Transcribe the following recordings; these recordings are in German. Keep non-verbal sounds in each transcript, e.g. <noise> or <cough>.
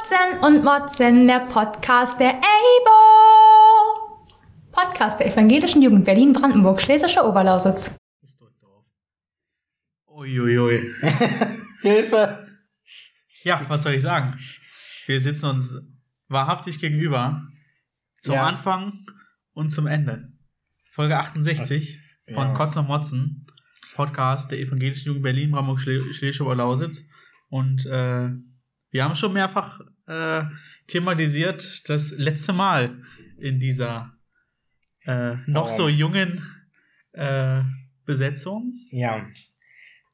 Katzen und Motzen, der Podcast der EIBO. Podcast der Evangelischen Jugend Berlin-Brandenburg, Schlesische Oberlausitz. Ich drück drauf. Uiuiui. <laughs> Hilfe! Ja, was soll ich sagen? Wir sitzen uns wahrhaftig gegenüber. Zum Ja. Anfang und zum Ende. Folge 68 Das- von ja. Kotz und Motzen. Podcast der Evangelischen Jugend Berlin, Brandenburg, Schle Schlesische Oberlausitz. Und äh, wir haben schon mehrfach äh, thematisiert das letzte Mal in dieser äh, noch so jungen äh, Besetzung. Ja,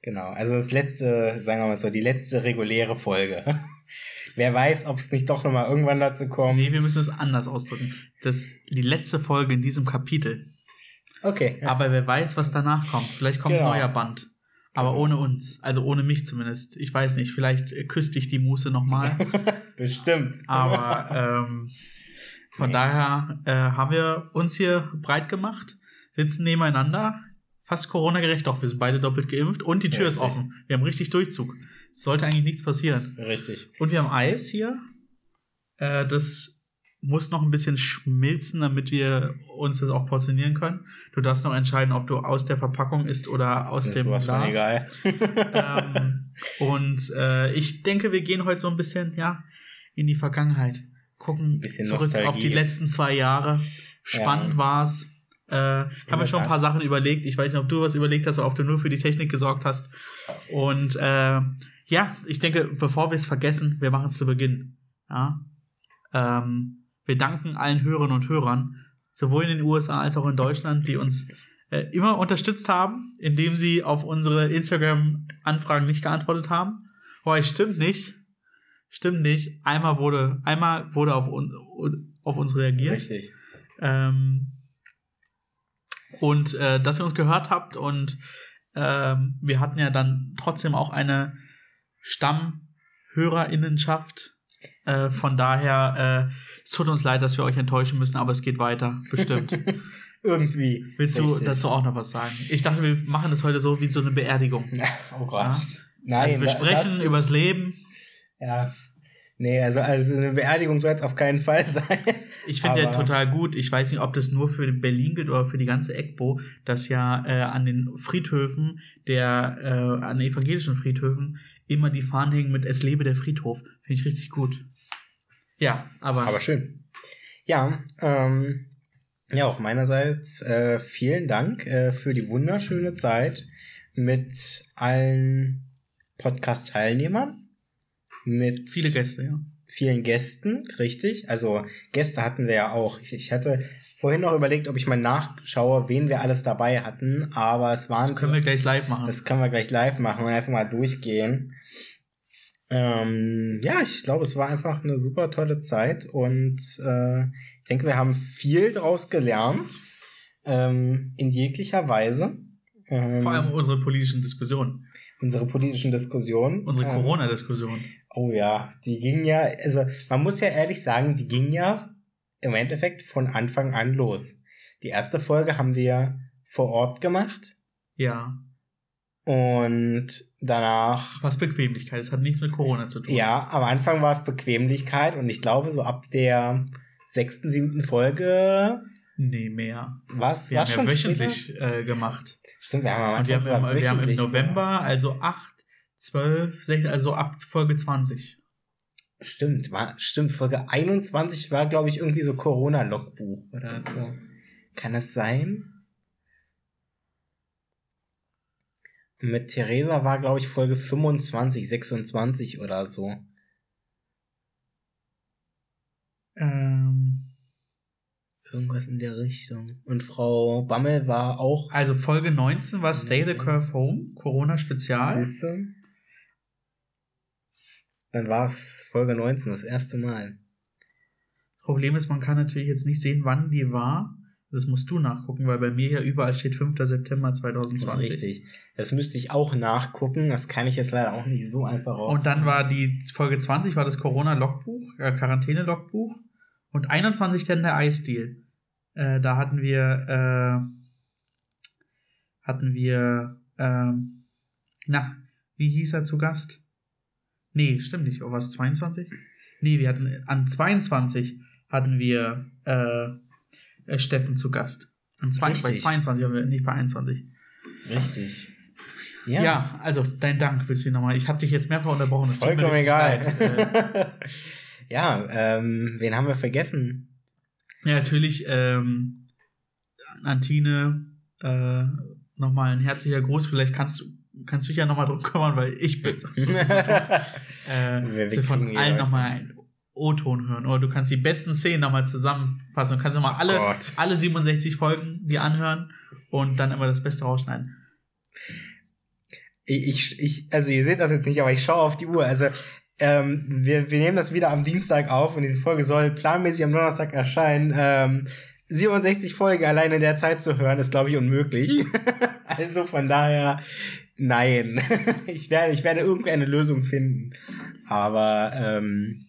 genau. Also das letzte, sagen wir mal so, die letzte reguläre Folge. <laughs> Wer weiß, ob es nicht doch nochmal irgendwann dazu kommt. Nee, wir müssen es anders ausdrücken. Das die letzte Folge in diesem Kapitel. Okay. Ja. Aber wer weiß, was danach kommt. Vielleicht kommt Genau. ein neuer Band. Aber ohne uns. Also ohne mich zumindest. Ich weiß nicht. Vielleicht äh, küsst dich die Muße nochmal. <laughs> Bestimmt. Aber ähm, von Nee. daher äh, haben wir uns hier breit gemacht, sitzen nebeneinander. Fast Corona-gerecht. Doch, wir sind beide doppelt geimpft und die Tür Ja, ist richtig. offen. Wir haben richtig Durchzug. Es sollte eigentlich nichts passieren. Richtig. Und wir haben Eis hier. Äh, das muss noch ein bisschen schmilzen, damit wir uns das auch portionieren können. Du darfst noch entscheiden, ob du aus der Verpackung isst oder aus Ist dem sowas von Glas. egal. Ähm, und äh, ich denke, wir gehen heute so ein bisschen ja in die Vergangenheit. Gucken Bisschen zurück auf Nostalgie. die letzten zwei Jahre. Spannend Ja. war's. Äh, haben wir schon ein paar Sachen überlegt. Ich weiß nicht, ob du was überlegt hast oder ob du nur für die Technik gesorgt hast. Und äh, ja, ich denke, bevor wir es vergessen, wir machen es zu Beginn. Ja? Ähm, wir danken allen Hörerinnen und Hörern, sowohl in den USA als auch in Deutschland, die uns äh, immer unterstützt haben, indem sie auf unsere Instagram-Anfragen nicht geantwortet haben. Wobei, stimmt nicht. Stimmt nicht. Einmal wurde, einmal wurde auf, un, auf uns reagiert. Richtig. Ähm, und äh, dass ihr uns gehört habt und ähm, wir hatten ja dann trotzdem auch eine Stammhörerinnenschaft. Äh, von daher, äh, es tut uns leid, dass wir euch enttäuschen müssen, aber es geht weiter, bestimmt. <laughs> Irgendwie. Willst du Richtig. dazu auch noch was sagen? Ich dachte, wir machen das heute so wie so eine Beerdigung. <laughs> Oh Gott. Ja. Nein, also wir sprechen das, übers Leben. Ja. Nee, also, also eine Beerdigung soll es auf keinen Fall <laughs> sein. Ich finde ja total gut. Ich weiß nicht, ob das nur für Berlin gilt oder für die ganze EGBO, dass ja äh, an den Friedhöfen, der äh, an evangelischen Friedhöfen, immer die Fahnen hängen mit Es lebe der Friedhof. Finde ich richtig gut. Ja, aber, Aber schön. Ja, ähm, ja, auch meinerseits äh, vielen Dank äh, für die wunderschöne Zeit mit allen Podcast-Teilnehmern, mit viele Gäste, ja. vielen Gästen, richtig. Also Gäste hatten wir ja auch. Ich, ich hatte vorhin noch überlegt, ob ich mal nachschaue, wen wir alles dabei hatten, aber es waren Das können wir gleich live machen. das können wir gleich live machen und einfach mal durchgehen. Ähm, ja, ich glaube, es war einfach eine super tolle Zeit und äh, ich denke, wir haben viel daraus gelernt, ähm, in jeglicher Weise. Ähm, Vor allem unsere politischen Diskussionen, unsere politischen Diskussionen. unsere Ähm, Corona-Diskussionen. Oh ja, die gingen ja, also man muss ja ehrlich sagen, die gingen ja im Endeffekt von Anfang an los. Die erste Folge haben wir vor Ort gemacht Ja. und danach Was Bequemlichkeit. Es hat nichts mit Corona zu tun. Ja, am Anfang war es Bequemlichkeit und ich glaube, so ab der sechsten, siebten Folge Nee, mehr. was Wir haben ja wöchentlich äh, gemacht. Stimmt, wir haben Und wir haben, wir haben im November, also 8, 12, 16, also ab Folge 20. Stimmt, war, stimmt, Folge 21 war, glaube ich, irgendwie so Corona-Logbuch oder so. Kann es sein? Mit Theresa war, glaube ich, Folge 25, 26 oder so. Ähm, Irgendwas in der Richtung. Und Frau Bammel war auch. also Folge 19 war Stay the Curve Home, Corona-Spezial. Siehst du? Dann war es Folge 19, das erste Mal. Problem ist, man kann natürlich jetzt nicht sehen, wann die war. Das musst du nachgucken, weil bei mir ja überall steht 5. September Das ist 2020. richtig. Das müsste ich auch nachgucken. Das kann ich jetzt leider auch nicht so einfach raus. Und dann war die Folge 20 war das Corona-Logbuch, äh, Quarantäne-Logbuch. Und 21 dann der Eisdeal. Äh, da hatten wir, äh, hatten wir, ähm, na, wie hieß er zu Gast? Nee, stimmt nicht. Oh, was, 22? Nee, wir hatten an 22 hatten wir äh, äh, Steffen zu Gast. An zwei, bei Richtig. 22 haben wir nicht bei 21. Richtig. Ja, also dein Dank willst du nochmal. Ich habe dich jetzt mehrfach unterbrochen. es Vollkommen egal. <laughs> Äh, ja, ähm, wen haben wir vergessen? Ja, natürlich, ähm, an Tine, äh, nochmal ein herzlicher Gruß. Vielleicht kannst du, kannst du dich ja nochmal drum kümmern, weil ich bin. <laughs> äh, von allen nochmal einen O-Ton hören. Oder du kannst die besten Szenen nochmal zusammenfassen und kannst nochmal alle, alle 67 Folgen dir anhören und dann immer das Beste rausschneiden. Ich, ich, also ihr seht das jetzt nicht, aber ich schaue auf die Uhr. Also ähm, wir, wir nehmen das wieder am Dienstag auf und diese Folge soll planmäßig am Donnerstag erscheinen. Ähm, 67 Folgen allein in der Zeit zu hören, ist, glaube ich, unmöglich. <laughs> also von daher, nein. <laughs> ich, werde, ich werde irgendeine Lösung finden. Aber ähm,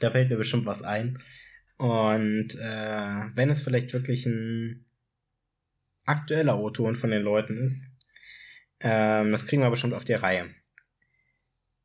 da fällt mir bestimmt was ein. Und äh, wenn es vielleicht wirklich ein aktueller O-Ton von den Leuten ist, ähm, das kriegen wir bestimmt auf die Reihe.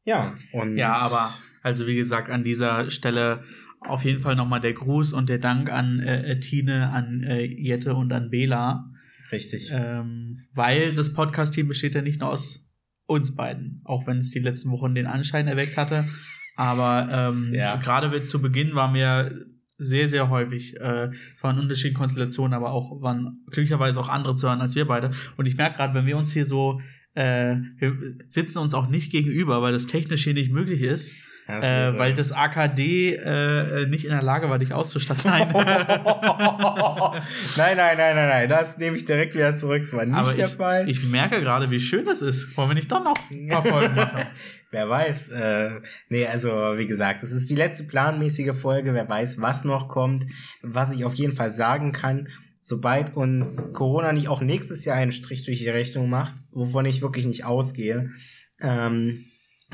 Ja, und. Ja, aber also wie gesagt, an dieser Stelle auf jeden Fall nochmal der Gruß und der Dank an äh, Tine, an äh, Jette und an Bela. Richtig. Ähm, weil das Podcast-Team besteht ja nicht nur aus uns beiden, auch wenn es die letzten Wochen den Anschein erweckt hatte. Aber ähm, <laughs> Ja. gerade zu Beginn waren wir sehr, sehr häufig, äh, es waren unterschiedliche Konstellationen, aber auch waren glücklicherweise auch andere zu hören als wir beide. Und ich merke gerade, wenn wir uns hier so, äh, wir sitzen uns auch nicht gegenüber, weil das technisch hier nicht möglich ist, äh, weil das AKD äh, nicht in der Lage war, dich auszustatten. Nein. <laughs> nein, nein, nein, nein, nein. Das nehme ich direkt wieder zurück. Das war nicht Aber der ich, Fall. ich merke gerade, wie schön das ist. Wollen wir nicht doch noch <laughs> ein paar Folgen machen? Wer weiß. Äh, nee, also wie gesagt, es ist die letzte planmäßige Folge. Wer weiß, was noch kommt. Was ich auf jeden Fall sagen kann, sobald uns Corona nicht auch nächstes Jahr einen Strich durch die Rechnung macht, wovon ich wirklich nicht ausgehe, ähm,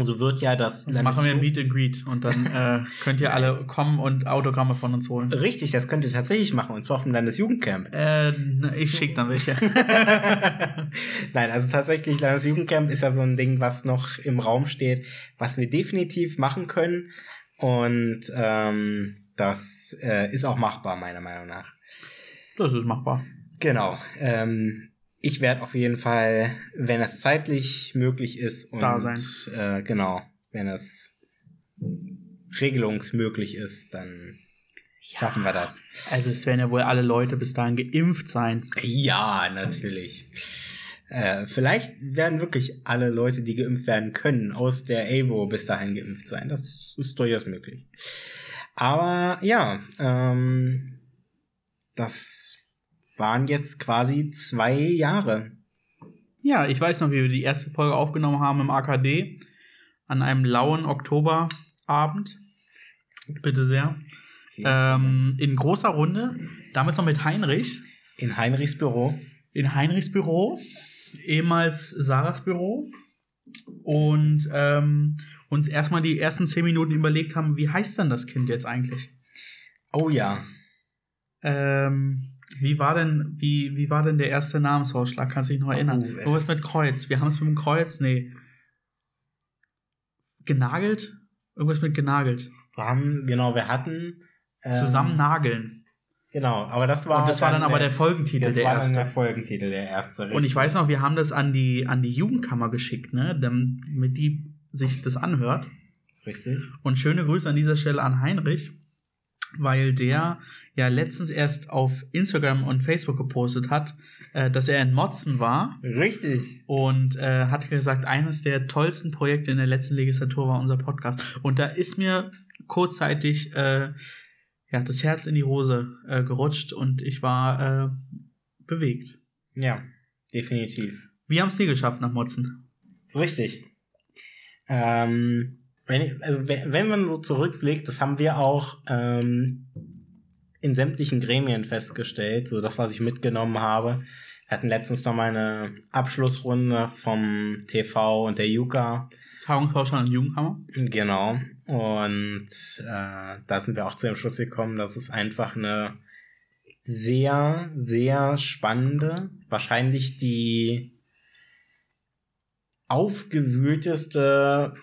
so wird ja das Dann machen wir ein Meet and Greet und dann äh, <laughs> könnt ihr alle kommen und Autogramme von uns holen. Richtig, das könnt ihr tatsächlich machen, und zwar vom Landesjugendcamp. Äh, ich schicke dann welche. <laughs> Nein, also tatsächlich, Landesjugendcamp ist ja so ein Ding, was noch im Raum steht, was wir definitiv machen können. Und ähm, das äh, ist auch machbar, meiner Meinung nach. Das ist machbar. Genau. Ähm, ich werde auf jeden Fall, wenn es zeitlich möglich ist und Da sein. Äh, genau, wenn es regelungsmöglich ist, dann schaffen wir das. Also es werden ja wohl alle Leute bis dahin geimpft sein. Ja, natürlich. Äh, vielleicht werden wirklich alle Leute, die geimpft werden können, aus der AWO bis dahin geimpft sein. Das ist durchaus möglich. Aber ja, ähm, das waren jetzt quasi zwei Jahre. Ja, ich weiß noch, wie wir die erste Folge aufgenommen haben im AKD an einem lauen Oktoberabend. Bitte sehr. Ähm, in großer Runde, damals noch mit Heinrich, In Heinrichs Büro. in Heinrichs Büro, ehemals Sarahs Büro. Und ähm, uns erstmal die ersten zehn Minuten überlegt haben, wie heißt denn das Kind jetzt eigentlich? Oh ja. Ähm, wie war denn, wie, wie war denn der erste Namensvorschlag? Kannst du dich noch erinnern? Oh, Irgendwas mit Kreuz. Wir haben es mit dem Kreuz, nee. Genagelt? Irgendwas mit genagelt. Wir haben, genau, wir hatten. ähm, Zusammen nageln. Genau, aber das war. Und das war dann aber der Folgentitel, das der war dann erste. der Folgentitel, der erste. Und ich richtig. weiß noch, wir haben das an die, an die Jugendkammer geschickt, ne, damit die sich das anhört. Das ist richtig. Und schöne Grüße an dieser Stelle an Heinrich, weil der ja letztens erst auf Instagram und Facebook gepostet hat, äh, dass er in Motzen war Richtig. und äh, hat gesagt, eines der tollsten Projekte in der letzten Legislatur war unser Podcast. Und da ist mir kurzzeitig äh, ja, das Herz in die Hose äh, gerutscht und ich war äh, bewegt. Ja, definitiv. Wir haben es nie geschafft nach Motzen. Richtig. Ähm, wenn, also wenn man so zurückblickt, das haben wir auch ähm, in sämtlichen Gremien festgestellt, so das, was ich mitgenommen habe. Wir hatten letztens noch mal eine Abschlussrunde vom TV und der Juka. Tagungsvorstand und Jugendkammer. Genau. Und äh, da sind wir auch zu dem Schluss gekommen, dass es einfach eine sehr, sehr spannende, wahrscheinlich die aufgewühlteste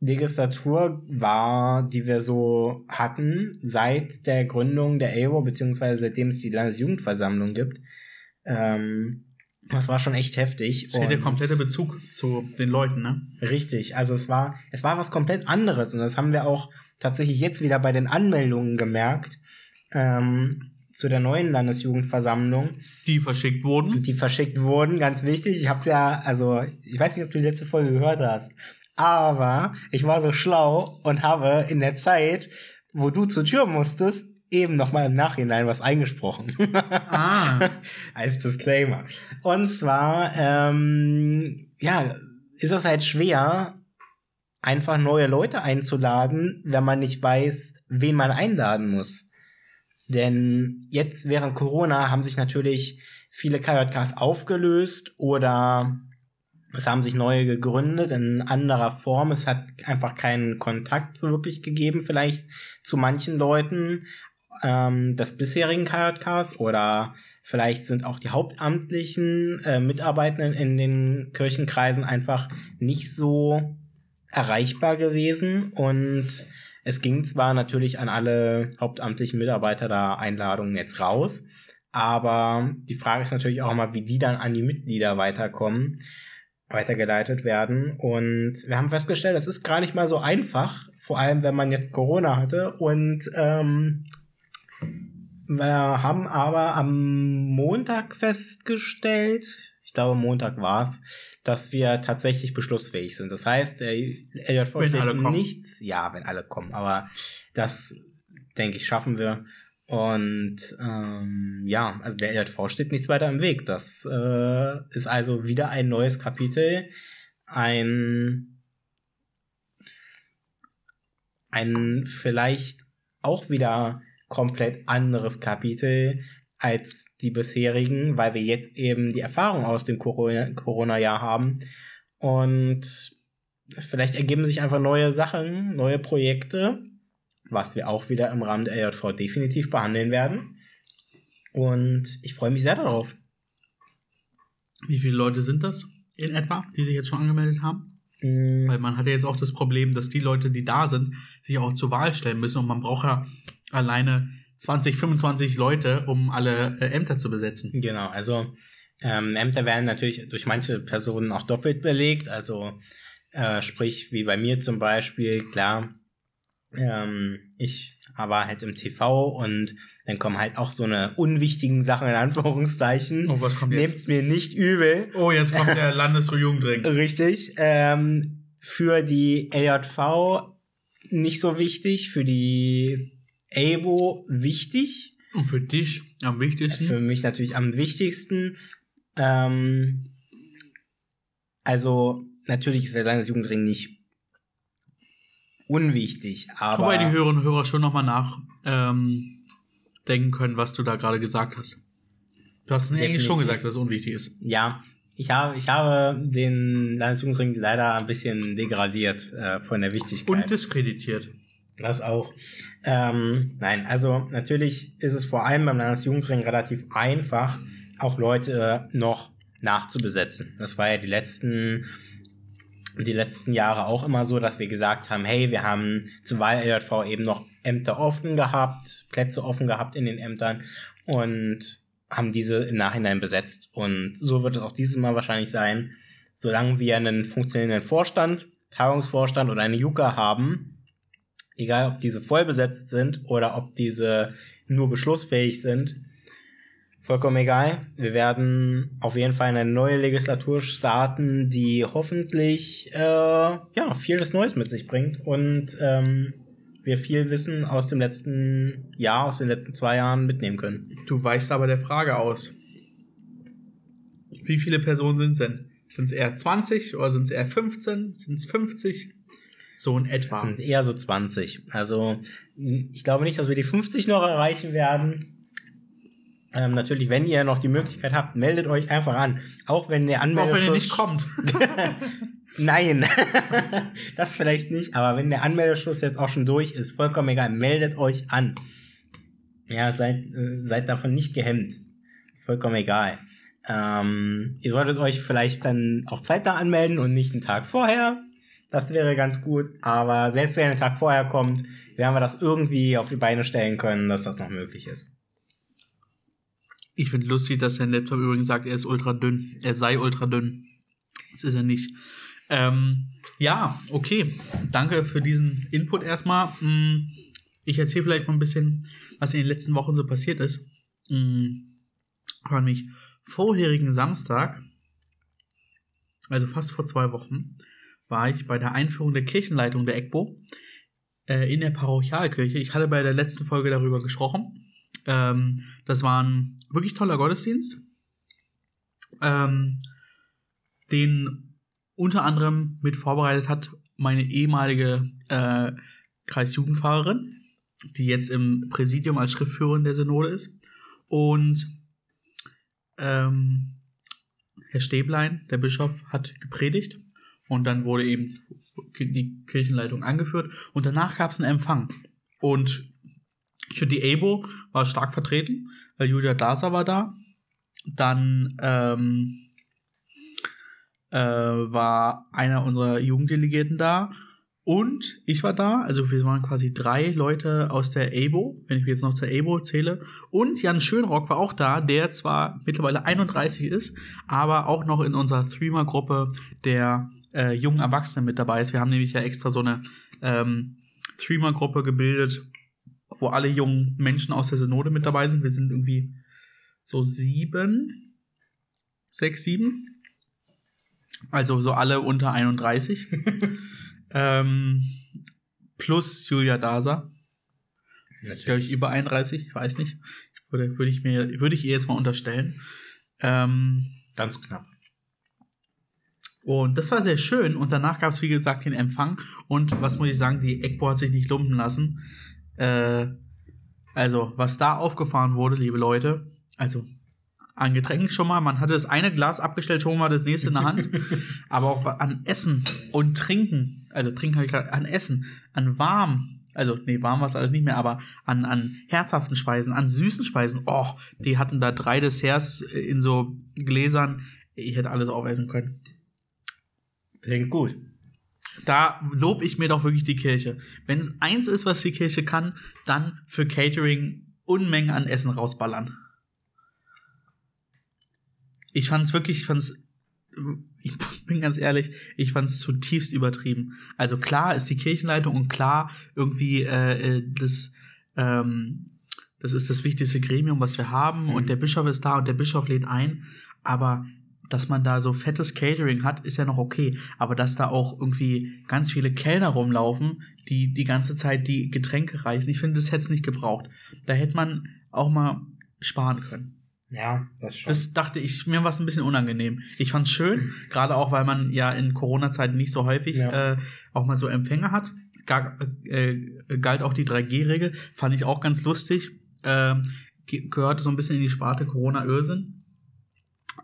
Legislatur war, die wir so hatten, seit der Gründung der EWO, beziehungsweise seitdem es die Landesjugendversammlung gibt. Ähm, das war schon echt heftig. Es fehlt der komplette Bezug zu den Leuten, ne? Richtig, also es war, es war was komplett anderes und das haben wir auch tatsächlich jetzt wieder bei den Anmeldungen gemerkt ähm, zu der neuen Landesjugendversammlung, Die verschickt wurden. die verschickt wurden, ganz wichtig. Ich habe ja, also ich weiß nicht, ob du die letzte Folge gehört hast, aber ich war so schlau und habe in der Zeit, wo du zur Tür musstest, eben noch mal im Nachhinein was eingesprochen. <laughs> Ah, als Disclaimer. Und zwar, ähm, ja, ist es halt schwer, einfach neue Leute einzuladen, wenn man nicht weiß, wen man einladen muss. Denn jetzt während Corona haben sich natürlich viele KJKs aufgelöst oder es haben sich neue gegründet in anderer Form. Es hat einfach keinen Kontakt so wirklich gegeben, vielleicht zu manchen Leuten ähm, des bisherigen KJKs oder vielleicht sind auch die hauptamtlichen äh, Mitarbeitenden in den Kirchenkreisen einfach nicht so erreichbar gewesen und es ging zwar natürlich an alle hauptamtlichen Mitarbeiter da Einladungen jetzt raus, aber die Frage ist natürlich auch mal, wie die dann an die Mitglieder weiterkommen, weitergeleitet werden. Und wir haben festgestellt, es ist gar nicht mal so einfach, vor allem wenn man jetzt Corona hatte. Und ähm, wir haben aber am Montag festgestellt, ich glaube Montag war's, dass wir tatsächlich beschlussfähig sind. Das heißt, der LJV steht nichts, ja, wenn alle kommen, aber das denke ich schaffen wir. Und ähm, ja, also der LJV steht nichts weiter im Weg. Das äh, ist also wieder ein neues Kapitel, ein ein vielleicht auch wieder komplett anderes Kapitel als die bisherigen, weil wir jetzt eben die Erfahrung aus dem Corona- Corona-Jahr haben. Und vielleicht ergeben sich einfach neue Sachen, neue Projekte, was wir auch wieder im Rahmen der LJV definitiv behandeln werden. Und ich freue mich sehr darauf. wie viele Leute sind das in etwa, die sich jetzt schon angemeldet haben? Mm, Weil man hat ja jetzt auch das Problem, dass die Leute, die da sind, sich auch zur Wahl stellen müssen und man braucht ja alleine 20, 25 Leute, um alle äh, Ämter zu besetzen. Genau, also ähm, Ämter werden natürlich durch manche Personen auch doppelt belegt. Also äh, sprich, wie bei mir zum Beispiel, klar, ähm, ich war halt im TV und dann kommen halt auch so eine unwichtigen Sachen in Anführungszeichen. Oh, was kommt jetzt? Nehmt's mir nicht übel. Oh, jetzt kommt der <laughs> Landesjugendring. Richtig. Ähm, für die LJV nicht so wichtig, für die ABO wichtig. Und für dich am wichtigsten? Für mich natürlich am wichtigsten. Ähm, also, natürlich ist der Landesjugendring nicht unwichtig, aber. Wobei die Hörerinnen und Hörer schon nochmal nach ähm, denken können, was du da gerade gesagt hast. Du hast eigentlich Definitiv. schon gesagt, dass es unwichtig ist. Ja, ich habe, ich habe den Landesjugendring leider ein bisschen degradiert äh, von der Wichtigkeit. Und diskreditiert. Das auch. Ähm, nein, also natürlich ist es vor allem beim Landesjugendring relativ einfach, auch Leute noch nachzubesetzen. Das war ja die letzten, die letzten Jahre auch immer so, dass wir gesagt haben, hey, wir haben zur Wahl LJV eben noch Ämter offen gehabt, Plätze offen gehabt in den Ämtern und haben diese im Nachhinein besetzt. Und so wird es auch dieses Mal wahrscheinlich sein, solange wir einen funktionierenden Vorstand, Tagungsvorstand oder eine Juka haben, egal ob diese voll besetzt sind oder ob diese nur beschlussfähig sind, vollkommen egal. Wir werden auf jeden Fall eine neue Legislatur starten, die hoffentlich äh, ja vieles Neues mit sich bringt und ähm, wir viel Wissen aus dem letzten Jahr, aus den letzten zwei Jahren mitnehmen können. Du weichst aber der Frage aus. Wie viele Personen sind es denn? Sind es eher 20 oder sind es eher 15? Sind es 50? So in Das etwa. sind eher so 20. Also ich glaube nicht, dass wir die 50 noch erreichen werden. Ähm, natürlich, wenn ihr noch die Möglichkeit habt, meldet euch einfach an. Auch wenn der Auch wenn ihr Anmeldeschluss... nicht kommt. <laughs> Nein, <laughs> das vielleicht nicht, aber wenn der Anmeldeschluss jetzt auch schon durch ist, vollkommen egal, meldet euch an. Ja, seid, äh, seid davon nicht gehemmt. Vollkommen egal. Ähm, ihr solltet euch vielleicht dann auch zeitnah anmelden und nicht einen Tag vorher. Das wäre ganz gut. Aber selbst wenn ein Tag vorher kommt, werden wir das irgendwie auf die Beine stellen können, dass das noch möglich ist. Ich finde lustig, dass sein Laptop übrigens sagt, er ist ultra dünn. Er sei ultra dünn. Das ist er nicht. Ähm, ja, okay. Danke für diesen Input erstmal. Hm, Ich erzähle vielleicht mal ein bisschen, was in den letzten Wochen so passiert ist. War nämlich vorherigen Samstag, also fast vor zwei Wochen, war ich bei der Einführung der Kirchenleitung der EGBO äh, in der Parochialkirche. Ich hatte bei der letzten Folge darüber gesprochen. Ähm, das war ein wirklich toller Gottesdienst, ähm, den unter anderem mit vorbereitet hat meine ehemalige äh, Kreisjugendfahrerin, die jetzt im Präsidium als Schriftführerin der Synode ist. Und ähm, Herr Stäblein, der Bischof, hat gepredigt und dann wurde eben die Kirchenleitung angeführt und danach gab es einen Empfang. Und die EBO war stark vertreten, weil Julia Daser war da. Dann ähm, äh, war einer unserer Jugenddelegierten da und ich war da. Also wir waren quasi drei Leute aus der EBO, wenn ich jetzt noch zur EBO zähle. Und Jan Schönrock war auch da, der zwar mittlerweile 31 ist, aber auch noch in unserer Threema-Gruppe der äh, jungen Erwachsenen mit dabei ist. Wir haben nämlich ja extra so eine ähm, Threema-Gruppe gebildet, wo alle jungen Menschen aus der Synode mit dabei sind. Wir sind irgendwie so sieben, sechs, sieben. Also so alle unter 31. <laughs> ähm, plus Julia Daser. Glaube ich über 31, ich weiß nicht. Würde, würde ich mir, würde ich ihr jetzt mal unterstellen. Ähm, Ganz knapp. und das war sehr schön. Und danach gab es, wie gesagt, den Empfang. Und was muss ich sagen, die EGBO hat sich nicht lumpen lassen. Äh, also, was da aufgefahren wurde, liebe Leute, also an Getränken schon mal, man hatte das eine Glas abgestellt, schon mal das nächste in der Hand. <laughs> aber auch an Essen und Trinken, also Trinken habe ich gerade, an Essen, an warm, also nee, warm war es alles nicht mehr, aber an, an herzhaften Speisen, an süßen Speisen, oh, die hatten da drei Desserts in so Gläsern, ich hätte alles aufessen können. Klingt gut. Da lob ich mir doch wirklich die Kirche. Wenn es eins ist, was die Kirche kann, dann für Catering Unmengen an Essen rausballern. Ich fand's wirklich, ich fand's, ich <laughs> bin ganz ehrlich, ich fand's zutiefst übertrieben. Also klar ist die Kirchenleitung und klar irgendwie äh, äh, das, ähm, das ist das wichtigste Gremium, was wir haben Mhm. und der Bischof ist da und der Bischof lädt ein, aber dass man da so fettes Catering hat, ist ja noch okay. Aber dass da auch irgendwie ganz viele Kellner rumlaufen, die die ganze Zeit die Getränke reichen, ich finde, das hätte es nicht gebraucht. Da hätte man auch mal sparen können. Ja, das schon. Das dachte ich, mir war es ein bisschen unangenehm. Ich fand's schön, gerade auch, weil man ja in Corona-Zeiten nicht so häufig Ja. äh, auch mal so Empfänge hat. Es gar, äh, äh, galt auch die 3G-Regel, fand ich auch ganz lustig. Ge- gehörte so ein bisschen in die Sparte Corona-Irrsinn.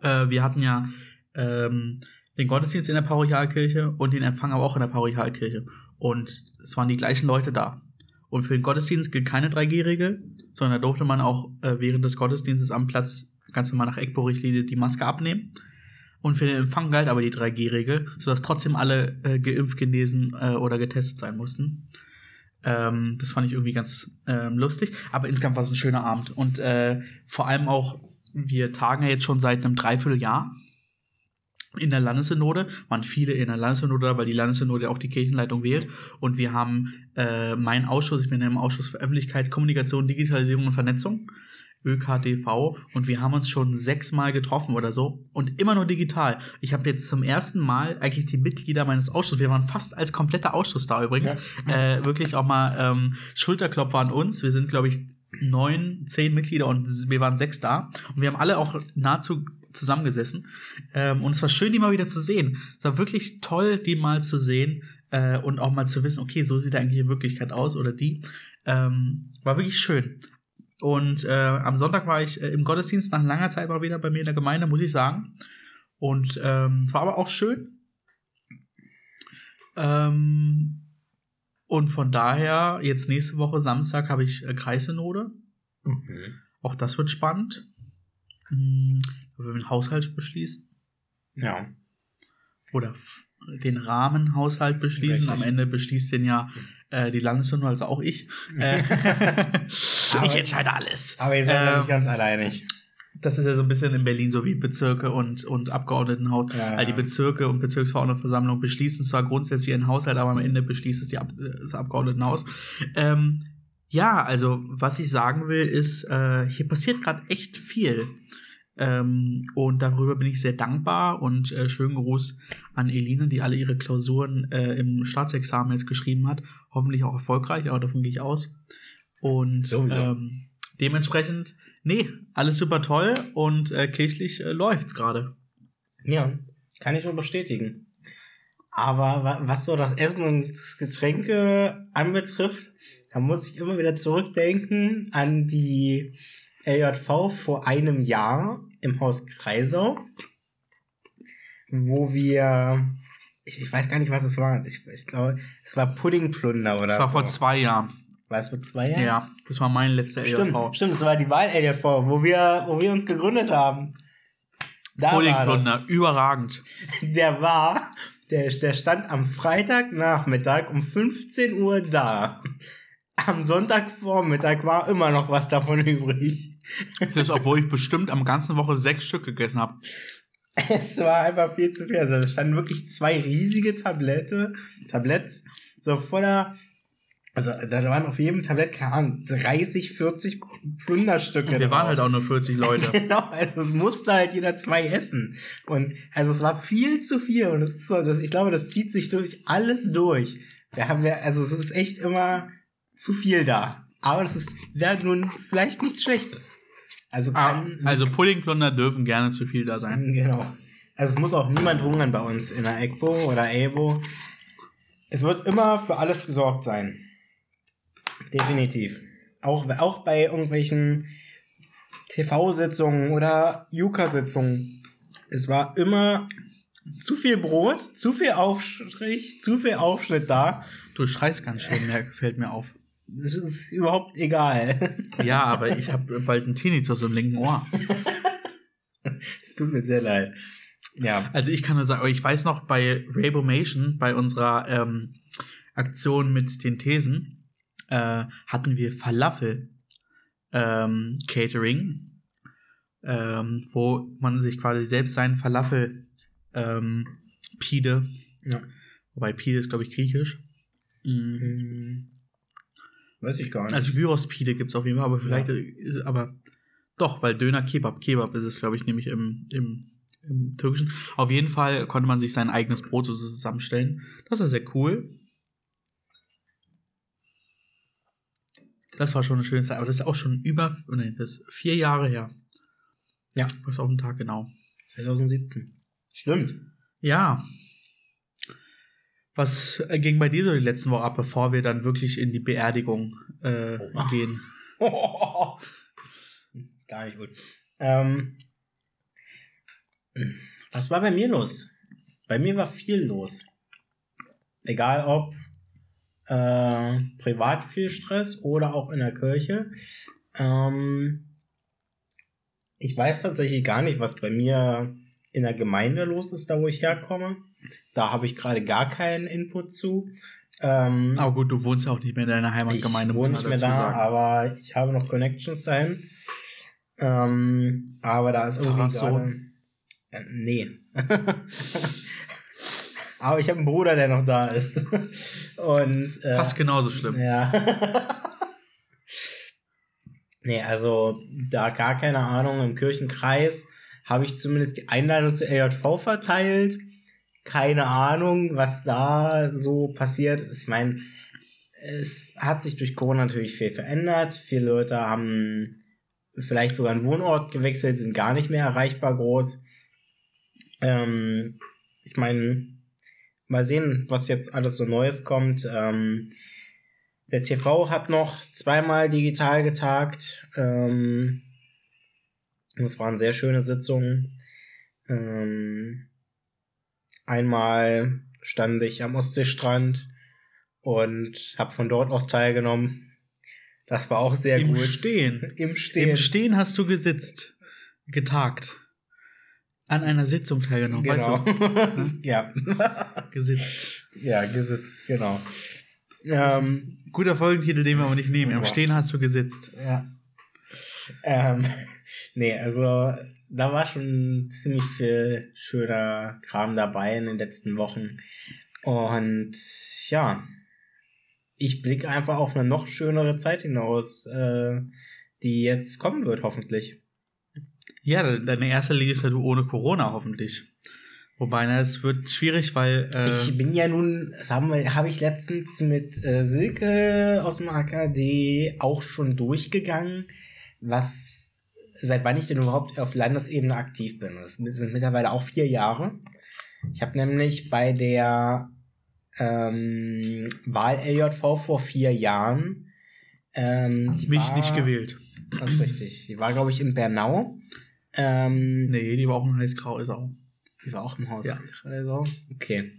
Äh, wir hatten ja ähm, den Gottesdienst in der Parochialkirche und den Empfang aber auch in der Parochialkirche. Und es waren die gleichen Leute da. Und für den Gottesdienst gilt keine 3G-Regel, sondern da durfte man auch äh, während des Gottesdienstes am Platz ganz normal nach EGBO-Richtlinie die Maske abnehmen. Und für den Empfang galt aber die 3G-Regel, sodass trotzdem alle äh, geimpft, genesen äh, oder getestet sein mussten. Ähm, das fand ich irgendwie ganz ähm, lustig. Aber insgesamt war es ein schöner Abend. Und äh, vor allem auch, wir tagen ja jetzt schon seit einem Dreivierteljahr in der Landessynode, waren viele in der Landessynode, da, weil die Landessynode auch die Kirchenleitung wählt. Und wir haben äh, meinen Ausschuss, ich bin im Ausschuss für Öffentlichkeit, Kommunikation, Digitalisierung und Vernetzung, ÖKDV, und wir haben uns schon sechsmal getroffen oder so und immer nur digital. Ich habe jetzt zum ersten Mal eigentlich die Mitglieder meines Ausschusses, wir waren fast als kompletter Ausschuss da übrigens, äh, wirklich auch mal ähm, Schulterklopfer an uns. Wir sind, glaube ich, neun, zehn Mitglieder und wir waren sechs da. Und wir haben alle auch nahezu zusammengesessen. Ähm, und es war schön, die mal wieder zu sehen. Es war wirklich toll, die mal zu sehen äh, und auch mal zu wissen, okay, so sieht eigentlich in Wirklichkeit aus oder die. Ähm, war wirklich schön. Und äh, am Sonntag war ich äh, im Gottesdienst nach langer Zeit mal wieder bei mir in der Gemeinde, muss ich sagen. Und ähm, war aber auch schön. Ähm, und von daher, jetzt nächste Woche Samstag habe ich äh, Kreissynode. Mhm. Auch das wird spannend. Hm, wir den Haushalt beschließen. Ja. Oder den Rahmenhaushalt beschließen. Richtig. Am Ende beschließt den ja äh, die Landesregierung, also auch ich. <laughs> Äh, <laughs> ich entscheide alles. Aber ihr seid ja Ähm, nicht ganz alleinig. Das ist ja so ein bisschen in Berlin so wie Bezirke und, und Abgeordnetenhaus. Ja. Weil die Bezirke und Bezirksverordnetenversammlung beschließen zwar grundsätzlich ihren Haushalt, aber am Ende beschließt es die Ab das Abgeordnetenhaus. Ähm, ja, also was ich sagen will, ist, äh, hier passiert gerade echt viel. Ähm, und darüber bin ich sehr dankbar und äh, schönen Gruß an Elina, die alle ihre Klausuren äh, im Staatsexamen jetzt geschrieben hat. Hoffentlich auch erfolgreich, aber davon gehe ich aus. Und Sowieso. ähm, dementsprechend, nee, alles super toll und äh, kirchlich äh, läuft's gerade. Ja, kann ich nur bestätigen. Aber wa was so das Essen und das Getränke anbetrifft, da muss ich immer wieder zurückdenken an die LJV vor einem Jahr im Haus Kreisau, wo wir, ich, ich weiß gar nicht, was es war. Ich, ich glaube, es war Puddingplunder oder Das war so. vor zwei Jahren. War es vor zwei Jahren? Ja, das war mein letzter Stimmt, stimmt, das war die Wahl-LJV, wo wir, wo wir uns gegründet haben. Da. Puddingplunder, überragend. Der war, der, der stand am Freitagnachmittag um 15 Uhr da. Am Sonntagvormittag war immer noch was davon übrig. Das obwohl ich bestimmt am ganzen Woche sechs Stück gegessen habe. Es war einfach viel zu viel. Also es standen wirklich zwei riesige Tablette, Tabletts, so voller, also da waren auf jedem Tablett, keine Ahnung, 30, 40 Plunderstücke. Und wir waren drauf. halt auch nur 40 Leute. <laughs> Genau, also es musste halt jeder zwei essen. Und also es war viel zu viel. Und es ist so, dass ich glaube, das zieht sich durch alles durch. Da haben wir, also es ist echt immer zu viel da. Aber das ist wäre nun vielleicht nichts Schlechtes. Also Ah, kann, also Puddingplunder dürfen gerne zu viel da sein. genau. Also es muss auch niemand hungern bei uns in der ECBO oder EBO. Es wird immer für alles gesorgt sein. Definitiv. Auch, auch bei irgendwelchen TV-Sitzungen oder Juka-Sitzungen. Es war immer zu viel Brot, zu viel Aufstrich, zu viel Aufschnitt da. Du schreist ganz schön, mehr, fällt mir auf. Das ist überhaupt egal. <laughs> Ja, aber ich habe bald einen Tinnitus im linken Ohr. Es tut mir sehr leid. Ja. Also ich kann nur sagen, ich weiß noch bei Rabomation, bei unserer ähm, Aktion mit den Thesen, äh, hatten wir Falafel ähm, Catering, ähm, wo man sich quasi selbst seinen Falafel ähm, Pide, ja. wobei Pide ist glaube ich griechisch. Mm. Hm. Weiß ich gar nicht. Also Gyros Pide gibt's auf jeden Fall, aber vielleicht ist aber doch, weil Döner Kebab, Kebab ist es glaube ich nämlich im, im im Türkischen. Auf jeden Fall konnte man sich sein eigenes Brot so zusammenstellen. Das ist sehr cool. Das war schon eine schöne Zeit, aber das ist auch schon über, oh nee, das ist vier Jahre her. Ja. Was auf den Tag genau. 2017. Stimmt. Ja. Was äh, ging bei dir so die letzten Wochen ab, bevor wir dann wirklich in die Beerdigung äh, Oh. <laughs> gehen? Gar nicht gut. Ähm, was war bei mir los? Bei mir war viel los. Egal ob äh, privat viel Stress oder auch in der Kirche. Ähm, ich weiß tatsächlich gar nicht, was bei mir in der Gemeinde los ist, da wo ich herkomme. Da habe ich gerade gar keinen Input zu. Ähm, Aber gut, du wohnst auch nicht mehr in deiner Heimatgemeinde. ich wohne nicht mehr da, sagen. aber ich habe noch Connections dahin. Ähm, aber da ist irgendwie gerade... Äh, nee. <laughs> aber ich habe einen Bruder, der noch da ist. <laughs> Und äh, Fast genauso schlimm. ja. <laughs> nee, also da gar keine Ahnung. Im Kirchenkreis habe ich zumindest die Einladung zur LJV verteilt. Keine Ahnung, was da so passiert. Ich meine, es hat sich durch Corona natürlich viel verändert. Viele Leute haben vielleicht sogar einen Wohnort gewechselt, sind gar nicht mehr erreichbar groß. Ähm, ich meine, mal sehen, was jetzt alles so Neues kommt. Ähm, der TV hat noch zweimal digital getagt. Ähm, das waren sehr schöne Sitzungen. Ähm, einmal stand ich am Ostseestrand und habe von dort aus teilgenommen. Das war auch sehr Im gut. Stehen. Im Stehen. Im Stehen hast du gesitzt, getagt. An einer Sitzung teilgenommen, Genau. weißt du? <laughs> ja. Gesitzt. ja, gesitzt, genau. Ähm, Guter Folgentitel, den wir aber nicht nehmen. Im Boah. Stehen hast du gesitzt. ja. Ähm, <laughs> nee, also da war schon ziemlich viel schöner Kram dabei in den letzten Wochen. Und ja, ich blicke einfach auf eine noch schönere Zeit hinaus, äh, die jetzt kommen wird, hoffentlich. Ja, de- deine erste Legislatur ohne Corona hoffentlich. Wobei, ne, es wird schwierig, weil äh, Ich bin ja nun, das haben wir, habe ich letztens mit äh, Silke aus dem AKD auch schon durchgegangen, was, seit wann ich denn überhaupt auf Landesebene aktiv bin. Das sind mittlerweile auch vier Jahre. Ich habe nämlich bei der ähm, Wahl LJV vor vier Jahren ähm, mich war, nicht gewählt. Das ist richtig. Sie war, glaube ich, in Bernau. Ähm, Nee, die war auch ein heiß-grau ist auch. die war auch im Haus Ja. Kreisau. Okay.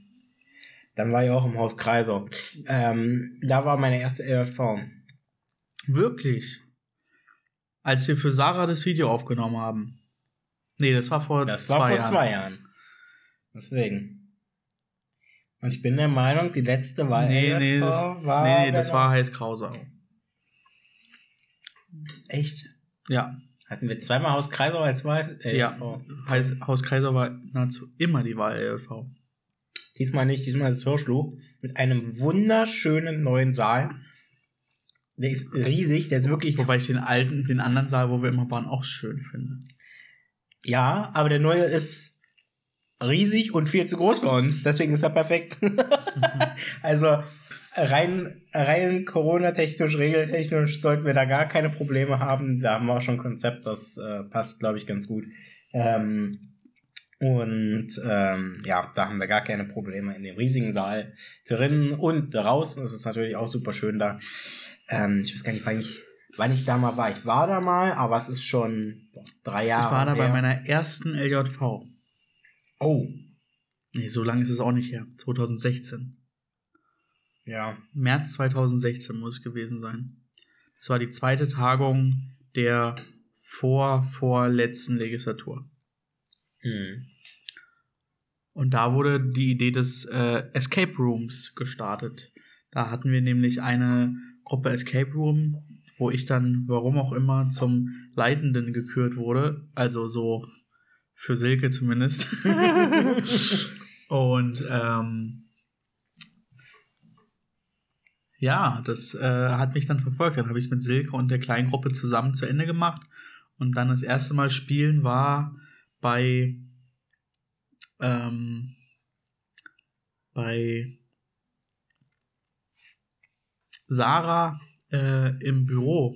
Dann war ich auch im Haus Kreisau. Ähm, da war meine erste LJV. Wirklich. Als wir für Sarah das Video aufgenommen haben. Nee, das war vor Das zwei war vor Jahren. zwei Jahren. Deswegen. Und ich bin der Meinung, die letzte Wahl Nee, LJV nee, das, war. nee, nee, das war heiß-grau Sau. Echt? Ja, Hatten wir zweimal Haus Kreisau als Wahl LJV? ja. Heiß, Haus Kaiser war nahezu immer die Wahl LV. Diesmal nicht, diesmal ist es Hirschluch mit einem wunderschönen neuen Saal. Der ist riesig, der ist wirklich. Wobei ich den alten, den anderen Saal, wo wir immer waren, auch schön finde. Ja, aber der neue ist riesig und viel zu groß für uns. Deswegen ist er perfekt. <laughs> also rein, rein Corona-technisch, regeltechnisch sollten wir da gar keine Probleme haben. Da haben wir auch schon ein Konzept, das äh, passt, glaube ich, ganz gut. Ähm, und ähm, ja, da haben wir gar keine Probleme in dem riesigen Saal drinnen und draußen. Es ist natürlich auch super schön da. Ähm, ich weiß gar nicht, wann ich, wann ich da mal war. Ich war da mal, aber es ist schon drei Jahre ich war da bei her. meiner ersten LJV. Oh, Nee, so lange ist es auch nicht her. 2016. ja. März 2016 muss es gewesen sein. Das war die zweite Tagung der vor vorletzten Legislatur. Hm. Und da wurde die Idee des äh, Escape Rooms gestartet. Da hatten wir nämlich eine Gruppe Escape Room, wo ich dann, warum auch immer, zum Leitenden gekürt wurde. Also so für Silke zumindest. <laughs> <laughs> Und ähm, ja, das äh, hat mich dann verfolgt. Dann habe ich es mit Silke und der kleinen Gruppe zusammen zu Ende gemacht. Und dann das erste Mal spielen war bei ähm, bei Sarah äh, im Büro.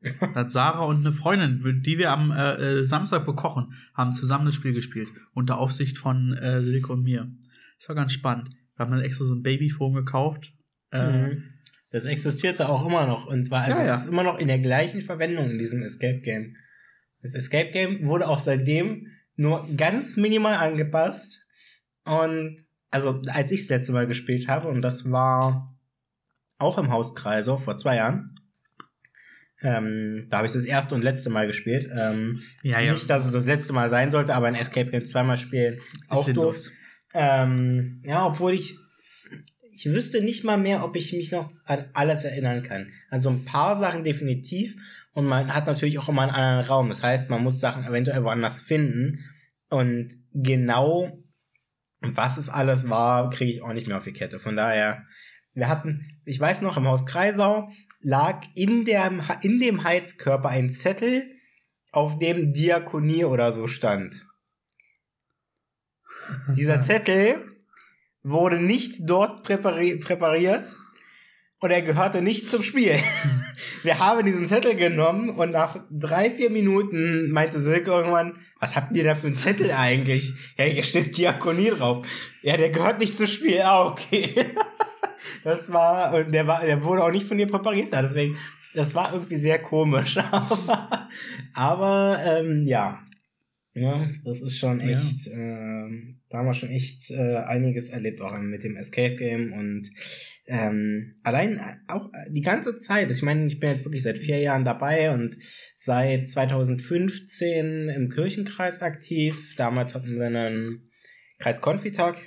Da hat Sarah und eine Freundin, die wir am äh, äh, Samstag bekochen, haben zusammen das Spiel gespielt. Unter Aufsicht von äh, Silke und mir. Das war ganz spannend. Wir haben dann extra so ein Babyphone gekauft. Äh, Mhm. Das existierte auch immer noch und war, also Ja, ja. es ist immer noch in der gleichen Verwendung in diesem Escape Game. Das Escape Game wurde auch seitdem nur ganz minimal angepasst. Und also als ich das letzte Mal gespielt habe, und das war auch im Haus Kreiso vor zwei Jahren. Ähm, da habe ich das erste und letzte Mal gespielt. Ähm, Ja, ja. Nicht, dass es das letzte Mal sein sollte, aber ein Escape Game zweimal spielen ist auch doof. sinnlos. Ähm, ja, obwohl ich, ich wüsste nicht mal mehr, ob ich mich noch an alles erinnern kann. An so ein paar Sachen definitiv. Und man hat natürlich auch immer einen anderen Raum. Das heißt, man muss Sachen eventuell woanders finden. Und genau, was es alles war, kriege ich auch nicht mehr auf die Kette. Von daher, wir hatten, ich weiß noch, im Haus Kreisau lag in, der, in dem Heizkörper ein Zettel, auf dem Diakonie oder so stand. Dieser <laughs> Zettel wurde nicht dort präpari präpariert und er gehörte nicht zum Spiel. <laughs> Wir haben diesen Zettel genommen und nach drei, vier Minuten meinte Silke irgendwann, was habt ihr da für einen Zettel eigentlich? Ja, hier steht Diakonie drauf. Ja, der gehört nicht zum Spiel. Ah, okay. <laughs> Das war, und der war, der wurde auch nicht von dir präpariert da, deswegen, das war irgendwie sehr komisch. <laughs> Aber, aber ähm, ja. Ja, das ist schon Ja. echt, ähm, da haben wir schon echt äh, einiges erlebt, auch mit dem Escape Game und ähm, allein auch die ganze Zeit, ich meine, ich bin jetzt wirklich seit vier Jahren dabei und seit 2015 im Kirchenkreis aktiv. Damals hatten wir einen Kreiskonfitag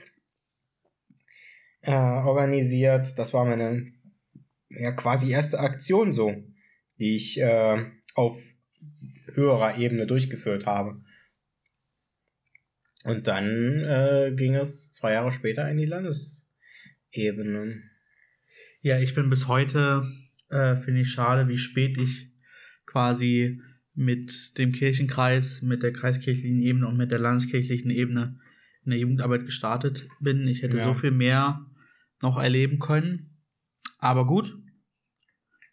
äh, organisiert. Das war meine ja quasi erste Aktion so, die ich äh, auf höherer Ebene durchgeführt habe. Und dann äh, ging es zwei Jahre später in die Landesebene. Ja, ich bin bis heute, äh, finde ich schade, wie spät ich quasi mit dem Kirchenkreis, mit der kreiskirchlichen Ebene und mit der landeskirchlichen Ebene in der Jugendarbeit gestartet bin. Ich hätte Ja. so viel mehr noch erleben können. Aber gut.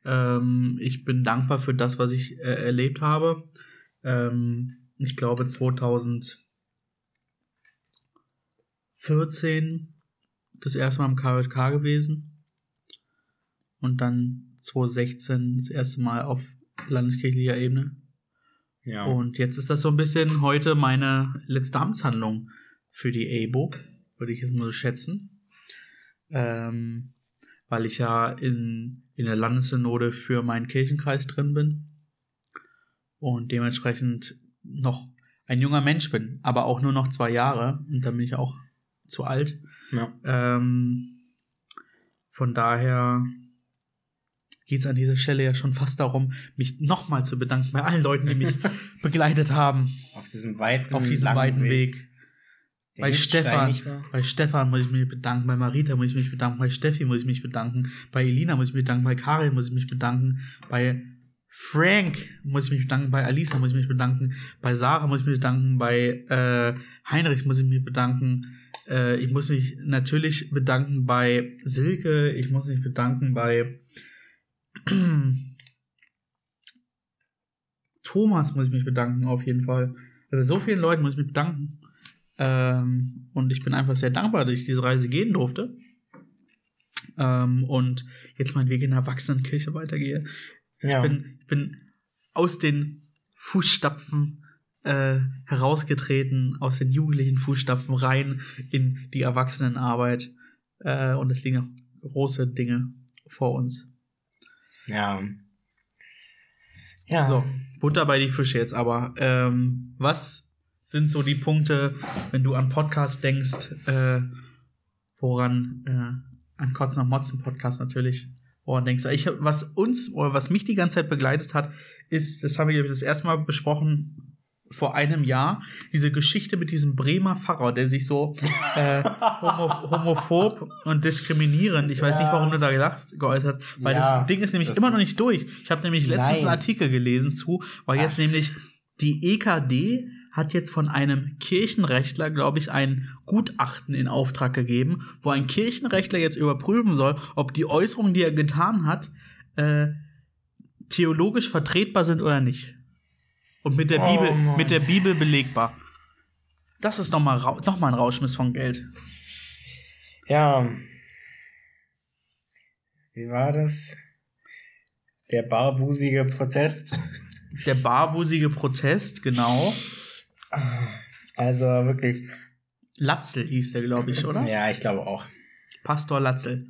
Ähm, ich bin dankbar für das, was ich äh, erlebt habe. Ähm, ich glaube 2014 das erste Mal im KJK gewesen. Und dann 2016 das erste Mal auf landeskirchlicher Ebene. Ja. Und jetzt ist das so ein bisschen heute meine letzte Amtshandlung für die ABO, würde ich jetzt mal so schätzen. Ähm, weil ich ja in, in der Landessynode für meinen Kirchenkreis drin bin und dementsprechend noch ein junger Mensch bin, aber auch nur noch zwei Jahre und dann bin ich auch zu alt. ja. Ähm, von daher geht es an dieser Stelle ja schon fast darum, mich nochmal zu bedanken bei allen Leuten, die mich <laughs> begleitet haben Auf diesem weiten, auf diesem weiten Weg. der Bei Stefan, bei Stefan muss ich mich bedanken, bei Marita muss ich mich bedanken, bei Steffi muss ich mich bedanken, bei Elina muss ich mich bedanken, bei Karin muss ich mich bedanken, bei Frank muss ich mich bedanken, bei Alisa muss ich mich bedanken, bei Sarah muss ich mich bedanken, bei äh, Heinrich muss ich mich bedanken. Äh, ich muss mich natürlich bedanken bei Silke, ich muss mich bedanken bei <clears throat> Thomas muss ich mich bedanken, auf jeden Fall. Also so vielen Leuten muss ich mich bedanken. Ähm, und ich bin einfach sehr dankbar, dass ich diese Reise gehen durfte. Ähm, und jetzt meinen Weg in der Erwachsenenkirche weitergehe. Ja. Ich bin, ich bin aus den Fußstapfen äh, herausgetreten, aus den jugendlichen Fußstapfen rein in die Erwachsenenarbeit. Äh, und es liegen noch große Dinge vor uns. ja. Ja. So, Butter bei die Fische jetzt aber. Ähm, was sind so die Punkte, wenn du an Podcast denkst, äh, woran, äh, an Kotzen und Motzen Podcast natürlich, woran denkst du? Ich, was uns, oder was mich die ganze Zeit begleitet hat, ist, das haben wir das erste Mal besprochen vor einem Jahr, diese Geschichte mit diesem Bremer Pfarrer, der sich so äh, homo homophob und diskriminierend, ich weiß nicht, Ja. warum du da gelacht, geäußert weil Ja, das Ding ist nämlich immer noch nicht durch. Ich habe nämlich letztens Nein. einen Artikel gelesen zu, weil jetzt Ach. nämlich die EKD hat jetzt von einem Kirchenrechtler, glaube ich, ein Gutachten in Auftrag gegeben, wo ein Kirchenrechtler jetzt überprüfen soll, ob die Äußerungen, die er getan hat, äh, theologisch vertretbar sind oder nicht. Und mit der, Oh Bibel, Mann. mit der Bibel belegbar. Das ist nochmal noch mal ein Rauschmiss von Geld. Ja. Wie war das? Der barbusige Protest. <laughs> Der barbusige Protest, genau. Also wirklich. Latzel hieß der, glaube ich, oder? Ja, ich glaube auch. Pastor Latzel.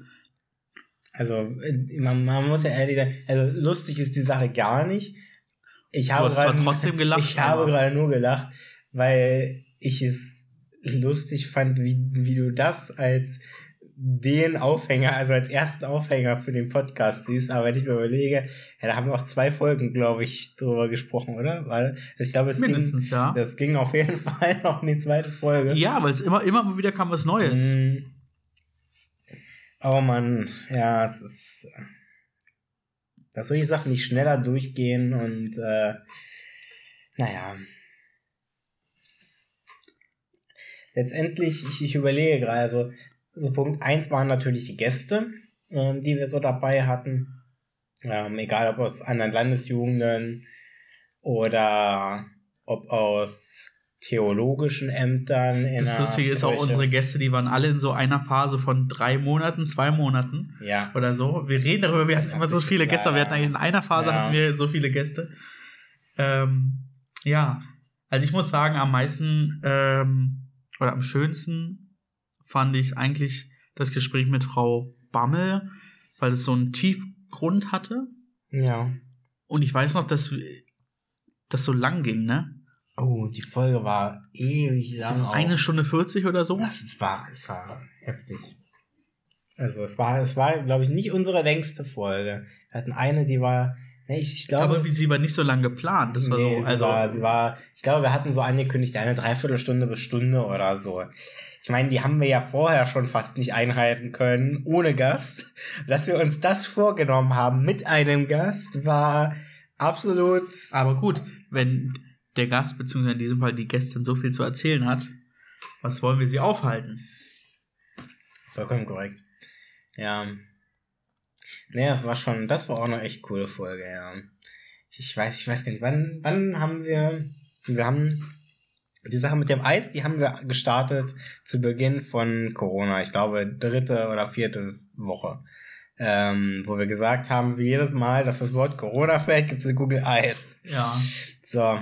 Also, man, man muss ja ehrlich sagen, also lustig ist die Sache gar nicht. Ich habe gerade trotzdem <laughs> gelacht, Ich habe gerade nur gelacht, weil ich es lustig fand, wie, wie du das als den Aufhänger, also als ersten Aufhänger für den Podcast siehst. Aber wenn ich mir überlege, ja, da haben wir auch zwei Folgen, glaube ich, drüber gesprochen, oder? Weil ich glaube, es ging, Mindestens, ja. das ging auf jeden <laughs> Fall noch in die zweite Folge. Ja, weil es immer, immer mal wieder kam was Neues. Mm. Oh Mann, ja, es ist. Dass solche Sachen nicht schneller durchgehen und äh, naja. Letztendlich, ich, ich überlege gerade, also so Punkt eins waren natürlich die Gäste, ähm, die wir so dabei hatten. Ähm, egal ob aus anderen Landesjugenden oder ob aus theologischen Ämtern. In Das Lustige ist auch, unsere Gäste, die waren alle in so einer Phase von drei Monaten, zwei Monaten Ja. oder so. Wir reden darüber, wir hatten immer so viele Gäste, wir hatten eigentlich in einer Phase Ja. hatten wir so viele Gäste. Ähm, ja, also ich muss sagen, am meisten ähm, oder am schönsten fand ich eigentlich das Gespräch mit Frau Bammel, weil es so einen Tiefgrund hatte. Ja. Und ich weiß noch, dass das so lang ging, ne? Oh, die Folge war ewig lang. auch. Eine Stunde 40 oder so. Das es war, es war heftig. Also es war, es war, glaube ich, nicht unsere längste Folge. Wir hatten eine, die war, ne, ich, ich glaube. Aber wie sie war nicht so lang geplant. Das war nee, so, sie also. war, sie war, ich glaube, wir hatten so angekündigt, eine Dreiviertelstunde bis Stunde oder so. Ich meine, die haben wir ja vorher schon fast nicht einhalten können, ohne Gast. Dass wir uns das vorgenommen haben mit einem Gast, war absolut. Aber gut, wenn der Gast, beziehungsweise in diesem Fall die Gästin, so viel zu erzählen hat, was wollen wir sie aufhalten? Vollkommen korrekt. Ja. Nee, das war schon, das war auch eine echt coole Folge, ja. Ich weiß, ich weiß gar nicht, wann, wann haben wir, wir haben die Sache mit dem Eis, die haben wir gestartet zu Beginn von Corona. Ich glaube, dritte oder vierte Woche. Ähm, wo wir gesagt haben, wie jedes Mal, dass das Wort Corona fällt, gibt es eine Kugel Eis. Ja. So.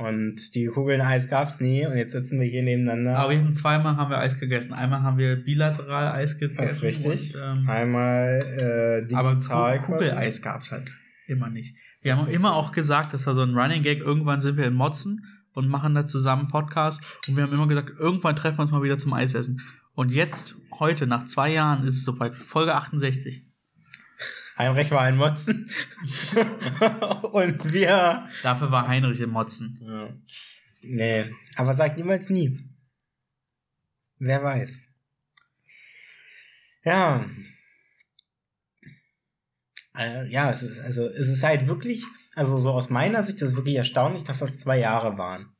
Und die Kugeln Eis gab's nie und jetzt sitzen wir hier nebeneinander. Aber wir hatten zweimal haben wir Eis gegessen. Einmal haben wir bilateral Eis gegessen. Das ist richtig. Und, ähm, Einmal äh, digital. aber. Kugeleis gab's halt immer nicht. Wir haben ist immer richtig. auch gesagt, das war so ein Running Gag, irgendwann sind wir in Motzen und machen da zusammen Podcast und wir haben immer gesagt, irgendwann treffen wir uns mal wieder zum Eisessen. Und jetzt, heute, nach zwei Jahren, ist es soweit, Folge 68. Heinrich war ein Motzen. <laughs> und wir. Dafür war Heinrich in Motzen. Ja. Nee, aber sagt niemals nie. Wer weiß. Ja. Äh, ja, es ist, also, es ist halt wirklich, also so aus meiner Sicht ist es wirklich erstaunlich, dass das zwei Jahre waren.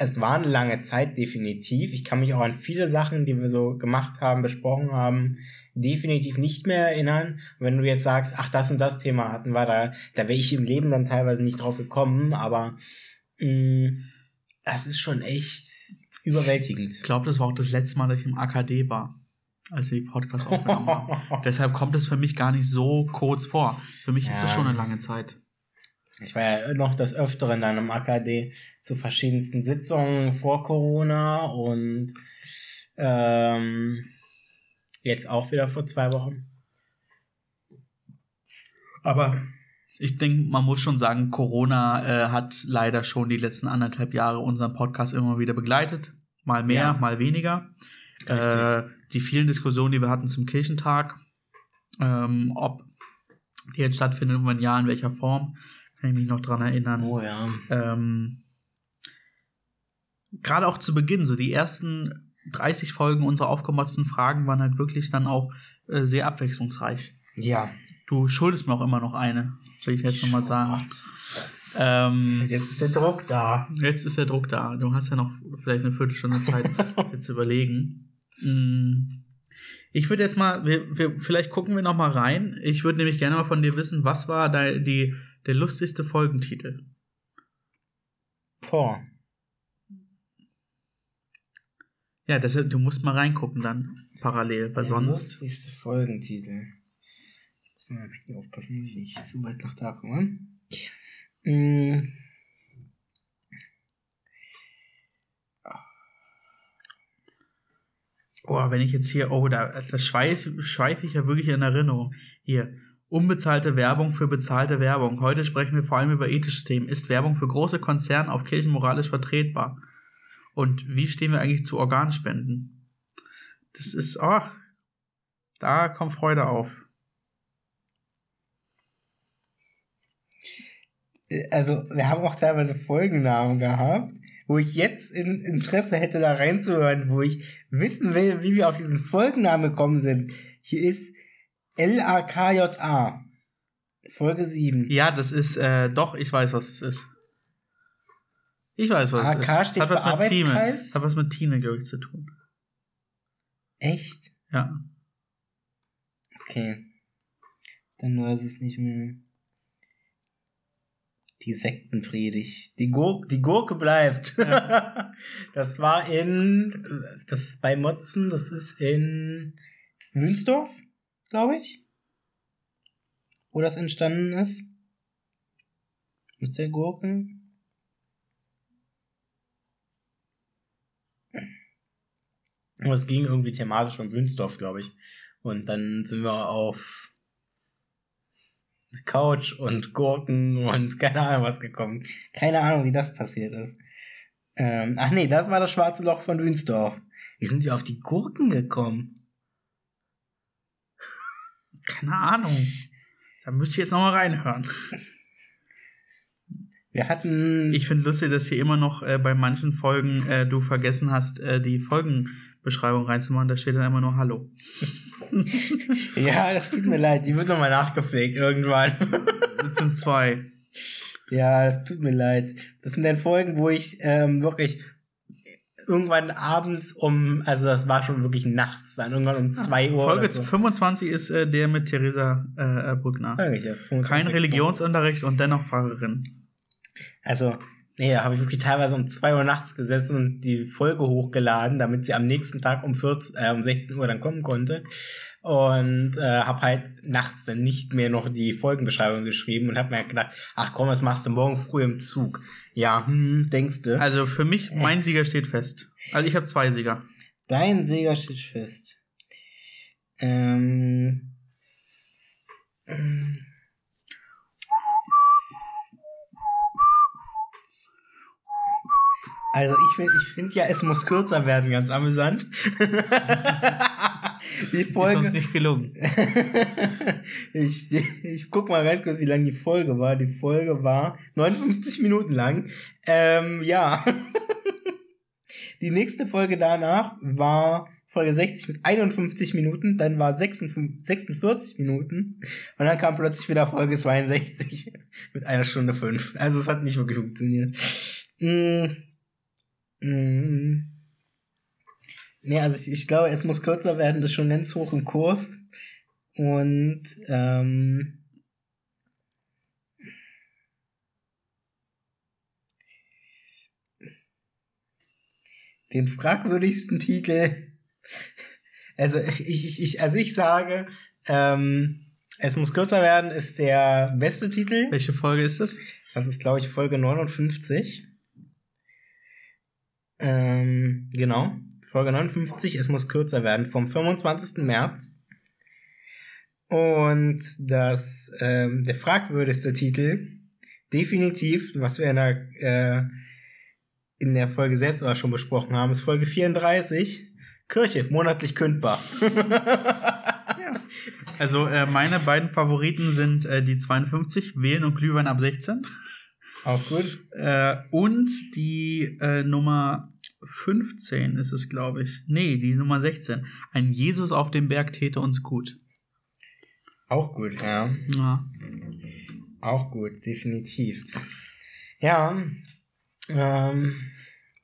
Es war eine lange Zeit, definitiv. Ich kann mich auch an viele Sachen, die wir so gemacht haben, besprochen haben, definitiv nicht mehr erinnern. Und wenn du jetzt sagst, ach, das und das Thema hatten wir da, da wäre ich im Leben dann teilweise nicht drauf gekommen, aber mh, das ist schon echt überwältigend. Ich glaube, das war auch das letzte Mal, dass ich im AKD war, als wir die Podcast aufgenommen haben. <laughs> Deshalb kommt es für mich gar nicht so kurz vor. Für mich ist Ja. es schon eine lange Zeit. Ich war ja noch des Öfteren dann im AKD zu verschiedensten Sitzungen vor Corona und ähm, jetzt auch wieder vor zwei Wochen. Aber ich denke, man muss schon sagen, Corona äh, hat leider schon die letzten anderthalb Jahre unseren Podcast immer wieder begleitet. Mal mehr, Ja. mal weniger. Äh, die vielen Diskussionen, die wir hatten zum Kirchentag, ähm, ob die jetzt stattfindet und wenn ja, in welcher Form, kann ich mich noch dran erinnern. Oh ja. ähm, gerade auch zu Beginn, so die ersten 30 Folgen unserer aufgemotzten Fragen waren halt wirklich dann auch äh, sehr abwechslungsreich. Ja. Du schuldest mir auch immer noch eine, will ich jetzt nochmal sagen. Ähm, Jetzt ist der Druck da. jetzt ist der Druck da. Du hast ja noch vielleicht eine Viertelstunde Zeit, <laughs> dir zu überlegen. Mm. Ich würde jetzt mal, wir, wir, vielleicht gucken wir noch mal rein. Ich würde nämlich gerne mal von dir wissen, was war da die, der lustigste Folgentitel? Boah. Ja, deshalb, du musst mal reingucken dann parallel, weil Der sonst. lustigste Folgentitel. Ich muss mal aufpassen, dass ich nicht zu weit nach da komme. Mm. Oh, wenn ich jetzt hier, oh, da, das schweife schweif ich ja wirklich in Erinnerung. Hier, unbezahlte Werbung für bezahlte Werbung. Heute sprechen wir vor allem über ethische Themen. Ist Werbung für große Konzerne auf Kirchen moralisch vertretbar? Und wie stehen wir eigentlich zu Organspenden? Das ist, oh, da kommt Freude auf. Also, wir haben auch teilweise Folgennamen gehabt, wo ich jetzt in Interesse hätte, da reinzuhören, wo ich wissen will, wie wir auf diesen Folgennamen gekommen sind. Hier ist L-A-K-J-A. Folge 7. Ja, das ist, äh, doch, ich weiß, was es ist. Ich weiß, was es ist. AK steht Hat was für mit. Arbeitskreis? Hat was mit Tine, glaube ich, zu tun. Echt? Ja. Okay. Dann weiß es nicht mehr. Die Sektenpredigt. Die, Gur die Gurke bleibt. <laughs> das war in, das ist bei Motzen, das ist in Wünsdorf, glaube ich. Wo das entstanden ist. Mit der Gurke. Aber es ging irgendwie thematisch um Wünsdorf, glaube ich. Und dann sind wir auf Couch und Gurken und <laughs> keine Ahnung was gekommen. Keine Ahnung, wie das passiert ist. Ähm, ach nee, das war das schwarze Loch von Wünsdorf. Wie sind wir auf die Gurken gekommen? Keine Ahnung. Da müsste ich jetzt nochmal reinhören. Wir hatten. Ich finde lustig, dass hier immer noch äh, bei manchen Folgen äh, du vergessen hast, äh, die Folgenbeschreibung reinzumachen. Da steht dann immer nur Hallo. <laughs> ja, das tut mir leid. Die wird nochmal nachgepflegt irgendwann. <laughs> Das sind zwei. Ja, das tut mir leid. Das sind dann Folgen, wo ich ähm, wirklich irgendwann abends um, also das war schon wirklich nachts, dann irgendwann um 2 Uhr. Folge so. 25 ist äh, der mit Theresa äh, Brückner. Sag ich ja, 25 Kein Religionsunterricht und dennoch Pfarrerin. Also, nee, da habe ich wirklich teilweise um 2 Uhr nachts gesessen und die Folge hochgeladen, damit sie am nächsten Tag um 14, äh, um 16 Uhr dann kommen konnte. Und äh, habe halt nachts dann nicht mehr noch die Folgenbeschreibung geschrieben und habe mir gedacht, ach komm, das machst du morgen früh im Zug. Ja, hm, denkst du. Also für mich, mein Sieger steht fest. Also ich habe zwei Sieger. Dein Sieger steht fest. Ähm. ähm. Also ich finde ich find ja, es muss kürzer werden, ganz amüsant. <laughs> die Ist uns Folge. nicht gelungen. <laughs> ich, ich guck mal ganz kurz, wie lang die Folge war. Die Folge war 59 Minuten lang. Ähm, ja. <laughs> die nächste Folge danach war Folge 60 mit 51 Minuten, dann war 56, 46 Minuten und dann kam plötzlich wieder Folge 62 <laughs> mit einer Stunde fünf. Also es hat nicht wirklich funktioniert. Mm. Mm. Nee, also ich, ich glaube, es muss kürzer werden, das ist schon ganz hoch im Kurs. Und ähm, den fragwürdigsten Titel. <laughs> Also ich, ich, also ich sage, ähm, es muss kürzer werden, ist der beste Titel. Welche Folge ist das? Das ist, glaube ich, Folge 59. Ähm, genau. Folge 59, es muss kürzer werden, vom 25. März. Und das, ähm, der fragwürdigste Titel, definitiv, was wir in der, äh, in der Folge selbst auch schon besprochen haben, ist Folge 34. Kirche, monatlich kündbar. <laughs> Also äh, meine beiden Favoriten sind äh, die 52, Wählen und Glühwein ab 16. Auch gut. Äh, und die äh, Nummer 15 ist es, glaube ich. Nee, die Nummer 16. Ein Jesus auf dem Berg täte uns gut. Auch gut, ja. Ja. Auch gut, definitiv. Ja. Ähm,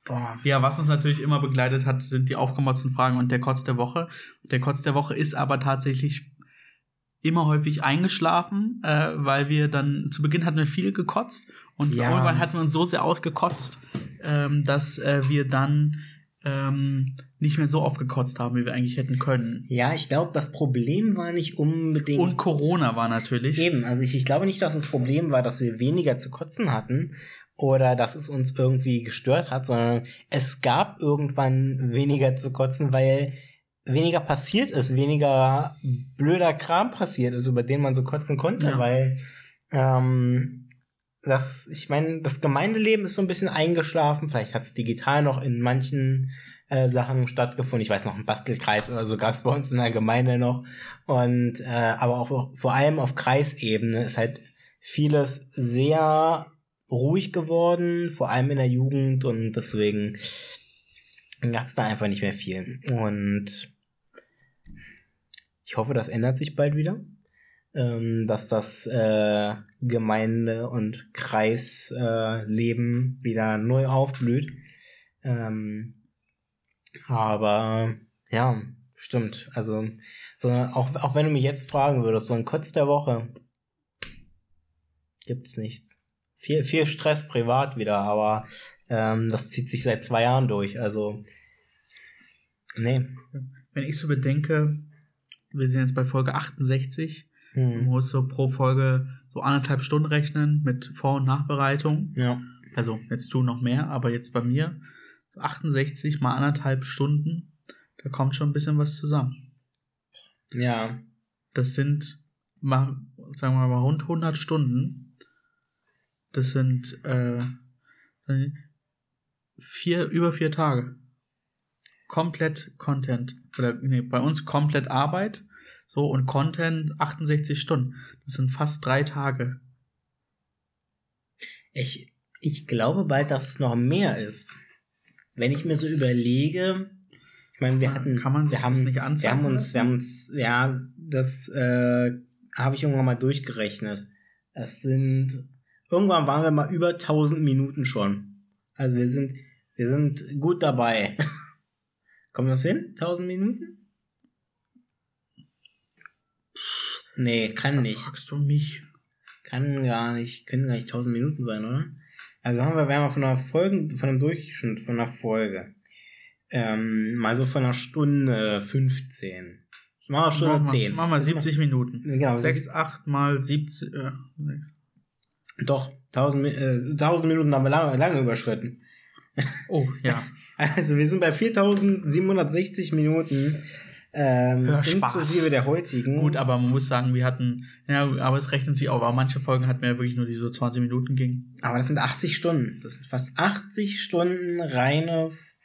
boah, ja, was uns natürlich immer begleitet hat, sind die aufgemotzten Fragen und der Kotz der Woche. Der Kotz der Woche ist aber tatsächlich immer häufig eingeschlafen, äh, weil wir dann zu Beginn hatten wir viel gekotzt und Ja. irgendwann hatten wir uns so sehr ausgekotzt, ähm, dass äh, wir dann ähm, nicht mehr so oft gekotzt haben, wie wir eigentlich hätten können. Ja, ich glaube, das Problem war nicht unbedingt. Und Corona war natürlich. Eben, also ich, ich glaube nicht, dass das Problem war, dass wir weniger zu kotzen hatten oder dass es uns irgendwie gestört hat, sondern es gab irgendwann weniger zu kotzen, weil weniger passiert ist, weniger blöder Kram passiert ist, über den man so kotzen konnte, Ja. weil ähm, das, ich meine, das Gemeindeleben ist so ein bisschen eingeschlafen. Vielleicht hat es digital noch in manchen äh, Sachen stattgefunden. Ich weiß noch, ein Bastelkreis oder so gab es bei uns in der Gemeinde noch. Und äh, aber auch vor allem auf Kreisebene ist halt vieles sehr ruhig geworden, vor allem in der Jugend und deswegen gab es da einfach nicht mehr viel. Und ich hoffe, das ändert sich bald wieder ähm, dass das äh, Gemeinde- und Kreisleben äh, wieder neu aufblüht. Ähm, aber ja, stimmt. Also, so, auch, auch wenn du mich jetzt fragen würdest, so ein Kotz der Woche gibt's nichts. Viel, viel Stress privat wieder, aber ähm, das zieht sich seit zwei Jahren durch. Also, nee. Wenn ich so bedenke, wir sind jetzt bei Folge 68, man Hm. muss so pro Folge so anderthalb Stunden rechnen mit Vor- und Nachbereitung. Ja. Also jetzt du noch mehr, aber jetzt bei mir so 68 mal anderthalb Stunden, da kommt schon ein bisschen was zusammen. Ja. Das sind, mal, sagen wir mal, rund 100 Stunden. Das sind äh, vier, über vier Tage. Komplett Content. Oder nee, bei uns komplett Arbeit. So, und Content 68 Stunden. Das sind fast drei Tage. Ich, ich glaube bald, dass es noch mehr ist. Wenn ich mir so überlege, ich meine, wir hatten, Kann man sich wir haben, das nicht wir anzeigen haben uns, wir haben uns, ja, das äh, habe ich irgendwann mal durchgerechnet. Es sind, irgendwann waren wir mal über 1000 Minuten schon. Also wir sind, wir sind gut dabei. <laughs> Kommt das hin? 1000 Minuten? Nee, kann nicht. Fragst du mich? Kann gar nicht, können gar nicht 1000 Minuten sein, oder? Also haben wir, wir haben von einer Folge, von einem Durchschnitt von einer Folge, ähm, mal so von einer Stunde 15. Machen wir Stunde Mach mal, 10. mach mal 70 Minuten. Genau, 6, 8 mal 70. Äh. Doch, 1000, Mi- äh, 1000 Minuten haben wir lange, lange überschritten. oh, ja. <laughs> Also wir sind bei 4760 Minuten, ähm, Hör Spaß. inklusive der heutigen. Gut, aber man muss sagen, wir hatten, ja, aber es rechnet sich auch, aber manche Folgen hatten wir ja wirklich nur die so 20 Minuten ging. aber das sind 80 Stunden. Das sind fast 80 Stunden reines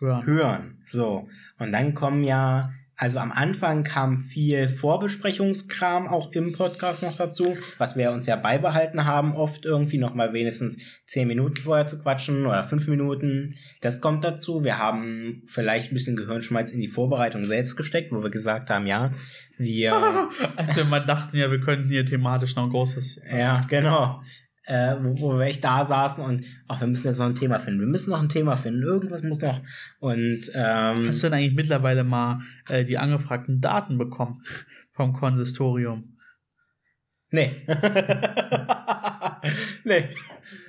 Ja. hören. So. Und dann kommen ja, also am Anfang kam viel Vorbesprechungskram auch im Podcast noch dazu, was wir uns ja beibehalten haben, oft irgendwie noch mal wenigstens zehn Minuten vorher zu quatschen oder fünf Minuten. Das kommt dazu. Wir haben vielleicht ein bisschen Gehirnschmalz in die Vorbereitung selbst gesteckt, wo wir gesagt haben, ja, wir, <laughs> Als wir mal dachten, ja, wir könnten hier thematisch noch ein großes. ja, genau. Äh, wo, wo wir echt da saßen und ach, wir müssen jetzt noch ein Thema finden. Wir müssen noch ein Thema finden. Irgendwas muss noch. Und ähm, Hast du denn eigentlich mittlerweile mal äh, die angefragten Daten bekommen <laughs> vom Konsistorium? Nee. <laughs> nee.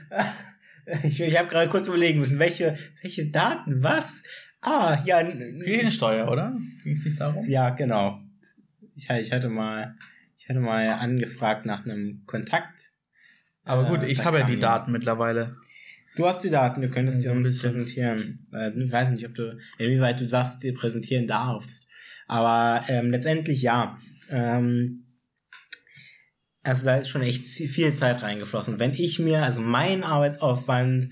<laughs> Ich, ich habe gerade kurz überlegen müssen, welche, welche Daten, was? Ah, ja. Kirchensteuer, oder? Ging es nicht darum? Ja, genau. Ich, ich hatte mal, ich hatte mal angefragt nach einem Kontakt. Aber gut, Äh, ich habe ja die Daten nichts. mittlerweile. Du hast die Daten, du könntest Ja, die uns bisschen. präsentieren. Äh, ich weiß nicht, ob du, inwieweit du das dir präsentieren darfst. Aber ähm, letztendlich ja. Ähm, also da ist schon echt viel Zeit reingeflossen. Wenn ich mir, also mein Arbeitsaufwand,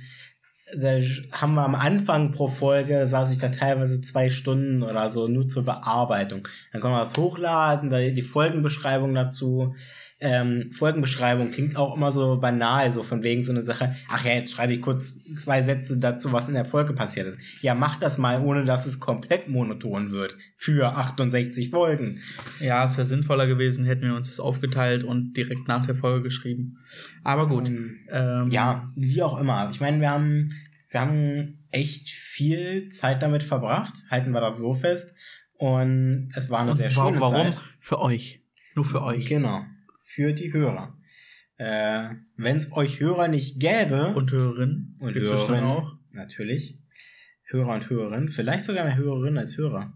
da haben wir am Anfang pro Folge, saß ich da teilweise zwei Stunden oder so nur zur Bearbeitung. Dann kann man das hochladen, da die Folgenbeschreibung dazu. Ähm, Folgenbeschreibung klingt auch immer so banal, so von wegen so eine Sache. Ach ja, jetzt schreibe ich kurz zwei Sätze dazu, was in der Folge passiert ist. Ja, mach das mal, ohne dass es komplett monoton wird. Für 68 Folgen. Ja, es wäre sinnvoller gewesen, hätten wir uns das aufgeteilt und direkt nach der Folge geschrieben. Aber gut. Ähm, Ähm, Ja, wie auch immer. Ich meine, wir haben, wir haben echt viel Zeit damit verbracht. Halten wir das so fest. Und es war eine Und sehr schöne warum? Zeit. Für euch. Nur für euch. Genau. Für die Hörer. Äh, Wenn es euch Hörer nicht gäbe, Und Hörerinnen. Und Hörerinnen. auch. natürlich, Hörer und Hörerinnen, vielleicht sogar mehr Hörerinnen als Hörer.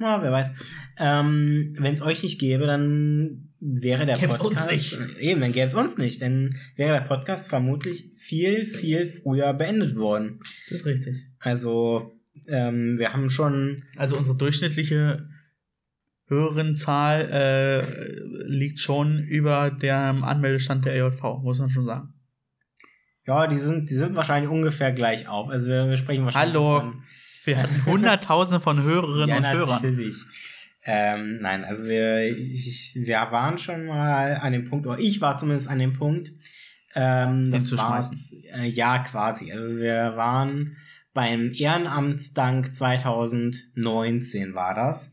Na, wer weiß. Ähm, Wenn es euch nicht gäbe, dann wäre der Gäb's uns Podcast. nicht. <laughs> Eben, dann gäbe es uns nicht. Dann wäre der Podcast vermutlich viel, viel früher beendet worden. Das ist richtig. Also, ähm, wir haben schon. Also unsere durchschnittliche Hörerinnenzahl äh, liegt schon über dem Anmeldestand der EJV, muss man schon sagen. Ja, die sind, die sind wahrscheinlich ungefähr gleich auf. Also wir, wir sprechen wahrscheinlich Hallo. von <laughs> Wir hatten Hunderttausende von Hörerinnen ja, und Hörern. natürlich. Ähm, nein, also wir, ich, wir waren schon mal an dem Punkt, oder ich war zumindest an dem Punkt, ähm, das war, Hinzuschmeißen. äh, ja, quasi. Also wir waren beim Ehrenamtsdank 2019 war das,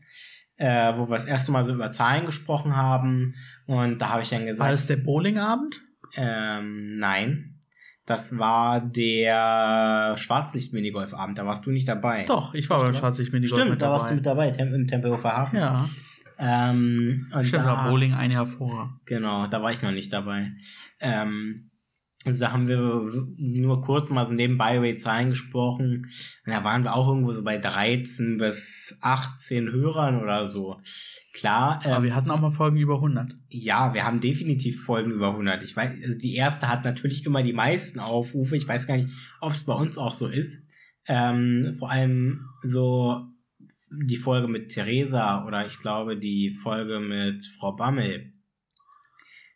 äh, wo wir das erste Mal so über Zahlen gesprochen haben. Und da habe ich dann War gesagt, das der Bowlingabend? ähm, nein. Das war der Schwarzlicht-Minigolf-Abend, da warst du nicht dabei. Doch, ich war beim du Schwarzlicht Minigolf Stimmt, mit da dabei. warst du mit dabei, im Tempelhofer Hafen. Ja, Ähm, und stimmt, da, war Bowling ein Jahr vorher. Genau, da war ich noch nicht dabei. Ähm, also da haben wir nur kurz mal so nebenbei über die Zahlen gesprochen. Und da waren wir auch irgendwo so bei 13 bis 18 Hörern oder so. Klar, Aber ähm, wir hatten auch mal Folgen über 100. ja, wir haben definitiv Folgen über 100. Ich weiß, also die erste hat natürlich immer die meisten Aufrufe. Ich weiß gar nicht, ob es bei uns auch so ist. Ähm, vor allem so die Folge mit Theresa oder ich glaube die Folge mit Frau Bammel,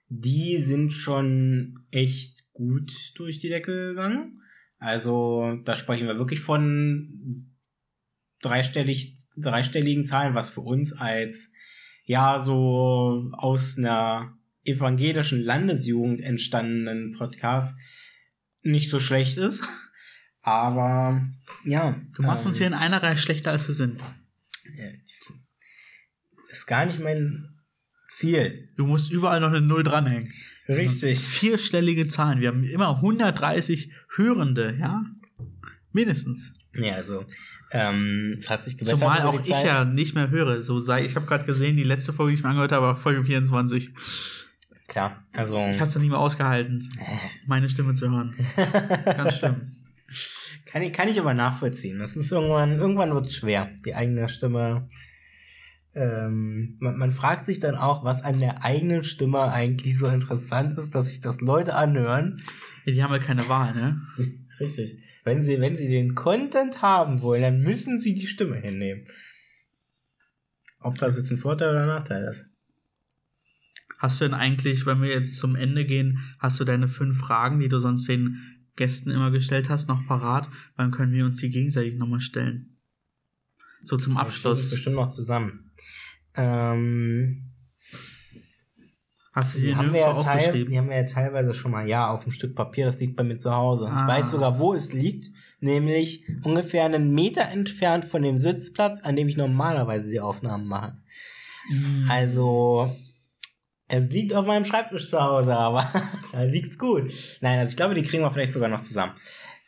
die sind schon echt gut durch die Decke gegangen. Also da sprechen wir wirklich von dreistellig, dreistelligen Zahlen, was für uns als ja so aus einer evangelischen Landesjugend entstandenen Podcast nicht so schlecht ist. Aber ja. Du machst ähm, uns hier in einer Reihe schlechter, als wir sind. ist gar nicht mein Ziel. Du musst überall noch eine Null dranhängen. Richtig. Vierstellige Zahlen. Wir haben immer 130 Hörende, ja? Mindestens. Ja, also ähm, es hat sich gebessert. Zumal auch ich ja nicht mehr höre. So sei, ich habe gerade gesehen, die letzte Folge, die ich mir angehört habe, war Folge 24. Klar, also Ich habe es dann nicht mehr ausgehalten, meine Stimme zu hören. Das <laughs> ist ganz schlimm. kann, ich, kann ich aber nachvollziehen. Das ist irgendwann, irgendwann wird es schwer, die eigene Stimme. Ähm, man, man fragt sich dann auch, was an der eigenen Stimme eigentlich so interessant ist, dass sich das Leute anhören. Ja, die haben ja keine Wahl, ne? <laughs> Richtig. Wenn sie, wenn sie den Content haben wollen, dann müssen sie die Stimme hinnehmen. Ob das jetzt ein Vorteil oder ein Nachteil ist. Hast du denn eigentlich, wenn wir jetzt zum Ende gehen, hast du deine fünf Fragen, die du sonst den Gästen immer gestellt hast, noch parat? Dann können wir uns die gegenseitig nochmal stellen. So zum Das Abschluss. bestimmt noch zusammen. Ähm, Hast du die, die haben wir nirgendwo ja aufgeschrieben? die haben wir ja teilweise schon mal, ja, auf dem Stück Papier, das liegt bei mir zu Hause. Ah. Ich weiß sogar, wo es liegt, nämlich ungefähr einen Meter entfernt von dem Sitzplatz, an dem ich normalerweise die Aufnahmen mache. Hm. Also, es liegt auf meinem Schreibtisch zu Hause, aber <laughs> da liegt's gut. Nein, also ich glaube, die kriegen wir vielleicht sogar noch zusammen.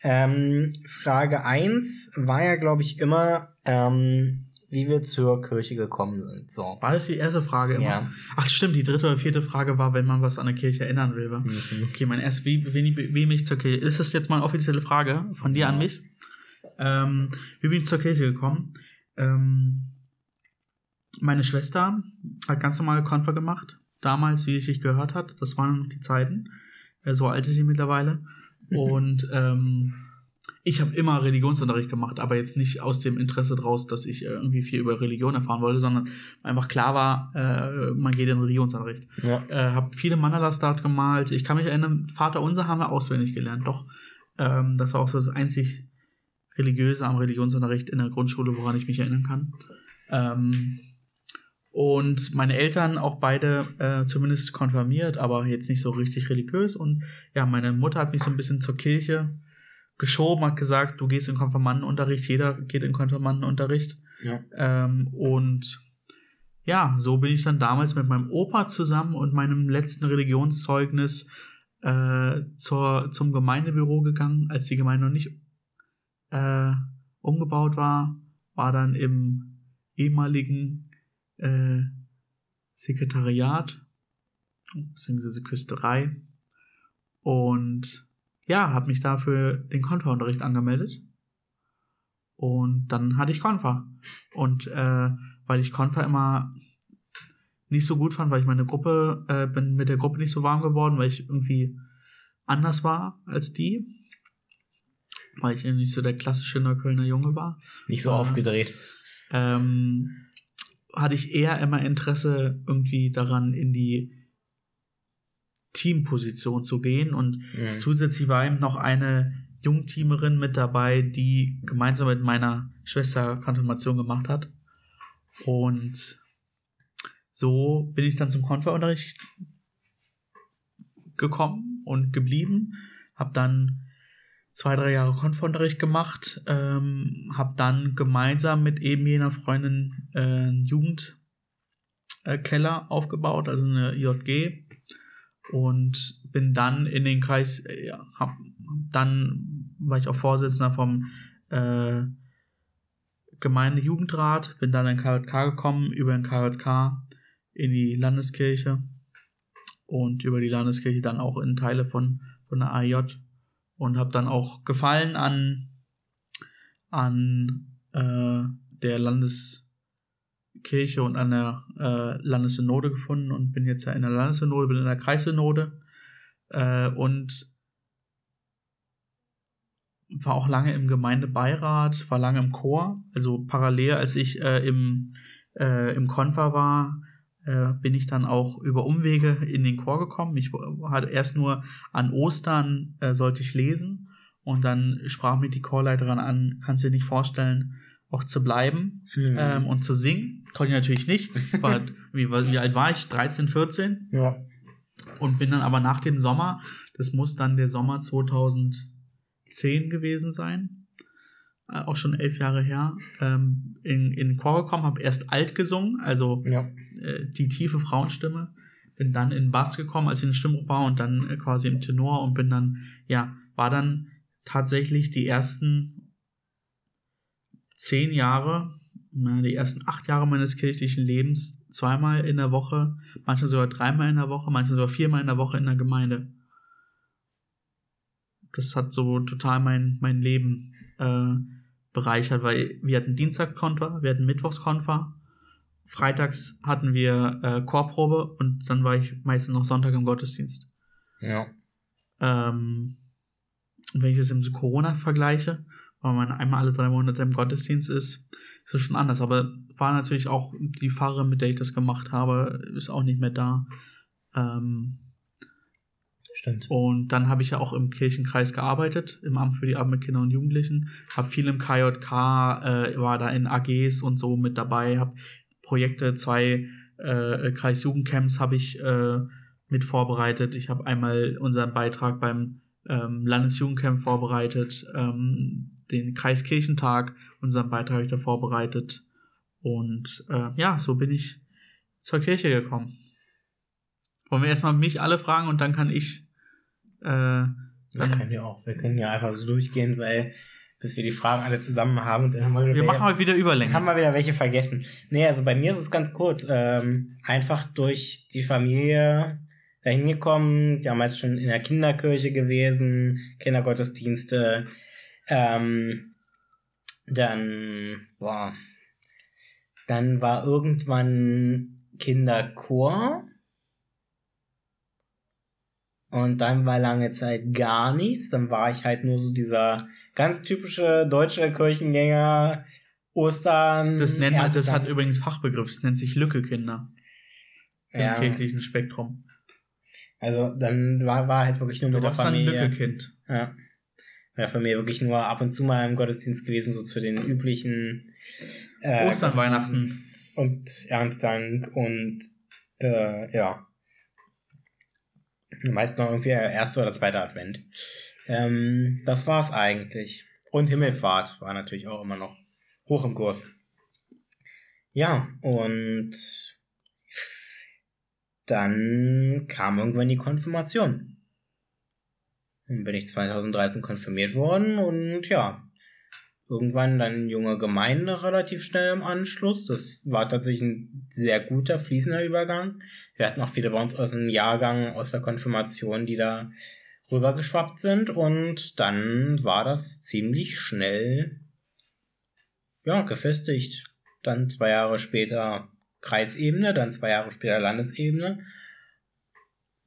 Ähm, Frage eins war ja, glaube ich, immer, ähm, wie wir zur Kirche gekommen sind. So. War das die erste Frage immer? Ja. Ach stimmt, die dritte oder vierte Frage war, wenn man was an der Kirche ändern will. Mhm. Okay, mein erst, wie, wie, wie bin ich zur Kirche? Ist das jetzt mal eine offizielle Frage von dir an mich? Ähm, wie bin ich zur Kirche gekommen? Ähm, meine Schwester hat ganz normale Konfer gemacht. Damals, wie es sich gehört hat. Das waren noch die Zeiten. Äh, so alt ist sie mittlerweile. Und ähm, ich habe immer Religionsunterricht gemacht, aber jetzt nicht aus dem Interesse draus, dass ich äh, irgendwie viel über Religion erfahren wollte, sondern einfach klar war, äh, man geht in Religionsunterricht Ja. äh, habe viele Mandalas dort gemalt. Ich kann mich erinnern, Vater Unser haben wir auswendig gelernt. Doch, ähm, das war auch so das einzig religiöse am Religionsunterricht in der Grundschule, woran ich mich erinnern kann. Ähm, und meine Eltern auch beide äh, zumindest konfirmiert, aber jetzt nicht so richtig religiös. Und ja, meine Mutter hat mich so ein bisschen zur Kirche geschoben, hat gesagt, du gehst in Konfirmandenunterricht, jeder geht in Konfirmandenunterricht. Ja. Ähm, und ja, so bin ich dann damals mit meinem Opa zusammen und meinem letzten Religionszeugnis äh, zur, zum Gemeindebüro gegangen, als die Gemeinde noch nicht äh, umgebaut war, war dann im ehemaligen äh, Sekretariat beziehungsweise Küsterei. Und ja, habe mich dafür den Konferunterricht angemeldet. Und dann hatte ich Konfer und äh, weil ich Konfer immer nicht so gut fand, weil ich meine Gruppe äh, bin mit der Gruppe nicht so warm geworden, weil ich irgendwie anders war als die, weil ich eben nicht so der klassische Neuköllner Junge war. Nicht so aufgedreht. ähm, hatte ich eher immer Interesse irgendwie daran, in die Teamposition zu gehen. Und Mhm. zusätzlich war eben noch eine Jungteamerin mit dabei, die gemeinsam mit meiner Schwester Konfirmation gemacht hat. Und so bin ich dann zum Konferunterricht gekommen und geblieben. Hab dann zwei, drei Jahre Konferunterricht gemacht, ähm, habe dann gemeinsam mit eben jener Freundin äh, einen Jugendkeller Keller aufgebaut, also eine JG und bin dann in den Kreis, äh, hab, dann war ich auch Vorsitzender vom äh, Gemeindejugendrat, bin dann in den KJK gekommen, über den KJK in die Landeskirche und über die Landeskirche dann auch in Teile von, von der AJ und habe dann auch Gefallen an, an äh, der Landeskirche und an der äh, Landessynode gefunden und bin jetzt ja in der Landessynode, bin in der Kreissynode äh, und war auch lange im Gemeindebeirat, war lange im Chor. Also parallel, als ich äh, im, äh, im Konfer war, äh, bin ich dann auch über Umwege in den Chor gekommen. Ich hatte erst nur an Ostern äh, sollte ich lesen und dann sprach mich die Chorleiterin an, kannst du dir nicht vorstellen, auch zu bleiben Mhm. ähm, und zu singen. Konnte ich natürlich nicht. <laughs> War, wie, wie alt war ich? 13, 14? Ja. Und bin dann aber nach dem Sommer, das muss dann der Sommer 2010 gewesen sein, auch schon elf Jahre her, ähm, in, in den Chor gekommen, habe erst alt gesungen, also Ja. äh, die tiefe Frauenstimme, bin dann in Bass gekommen, als ich in Stimmbruch war und dann äh, quasi im Tenor und bin dann, ja, war dann tatsächlich die ersten zehn Jahre, na, die ersten acht Jahre meines kirchlichen Lebens zweimal in der Woche, manchmal sogar dreimal in der Woche, manchmal sogar viermal in der Woche in der Gemeinde. Das hat so total mein, mein Leben äh, bereichert, weil wir hatten Dienstagskonfer, wir hatten Mittwochskonfer, freitags hatten wir äh, Chorprobe und dann war ich meistens noch Sonntag im Gottesdienst. Ja. Ähm, wenn ich es im Corona vergleiche, weil man einmal alle drei Monate im Gottesdienst ist, ist es schon anders. Aber war natürlich auch die Pfarrerin, mit der ich das gemacht habe, ist auch nicht mehr da. Ähm, Stimmt. und dann habe ich ja auch im Kirchenkreis gearbeitet, im Amt für die Arbeit mit Kindern und Jugendlichen. Habe viel im KJK, äh, war da in AGs und so mit dabei, habe Projekte, zwei äh, Kreisjugendcamps habe ich äh, mit vorbereitet. Ich habe einmal unseren Beitrag beim ähm, Landesjugendcamp vorbereitet, ähm, den Kreiskirchentag, unseren Beitrag habe ich da vorbereitet. Und äh, ja, so bin ich zur Kirche gekommen. Wollen wir erstmal mich alle fragen und dann kann ich äh, Wir dann können ja auch. Wir können ja einfach so durchgehen, weil bis wir die Fragen alle zusammen haben und dann haben wir, wir wieder- machen heute wieder Überlänge. haben wir wieder welche vergessen. Nee, also bei mir ist es ganz kurz. Ähm, einfach durch die Familie dahin gekommen, damals schon in der Kinderkirche gewesen, Kindergottesdienste. Ähm, dann, boah, dann war irgendwann Kinderchor. Und dann war lange Zeit gar nichts. Dann war ich halt nur so dieser ganz typische deutsche Kirchengänger. Ostern. Das nennt man, das hat übrigens Fachbegriff, das nennt sich Lückekinder im ja, kirchlichen Spektrum. Also dann war, war halt wirklich nur Du mit der dann ein Familie. Lückekind. Ja. Mit der Familie wirklich nur ab und zu mal im Gottesdienst gewesen, so zu den üblichen äh, Ostern, Weihnachten. und Ernstdank und äh, ja. Meist noch irgendwie erster oder zweiter Advent. Ähm, das war's eigentlich. Und Himmelfahrt war natürlich auch immer noch hoch im Kurs. Ja, und dann kam irgendwann die Konfirmation. Dann bin ich 2013 konfirmiert worden und ja, irgendwann dann junge Gemeinde relativ schnell im Anschluss. Das war tatsächlich ein sehr guter, fließender Übergang. Wir hatten auch viele bei uns aus dem Jahrgang, aus der Konfirmation, die da rübergeschwappt sind und dann war das ziemlich schnell, ja, gefestigt. Dann zwei Jahre später Kreisebene, dann zwei Jahre später Landesebene,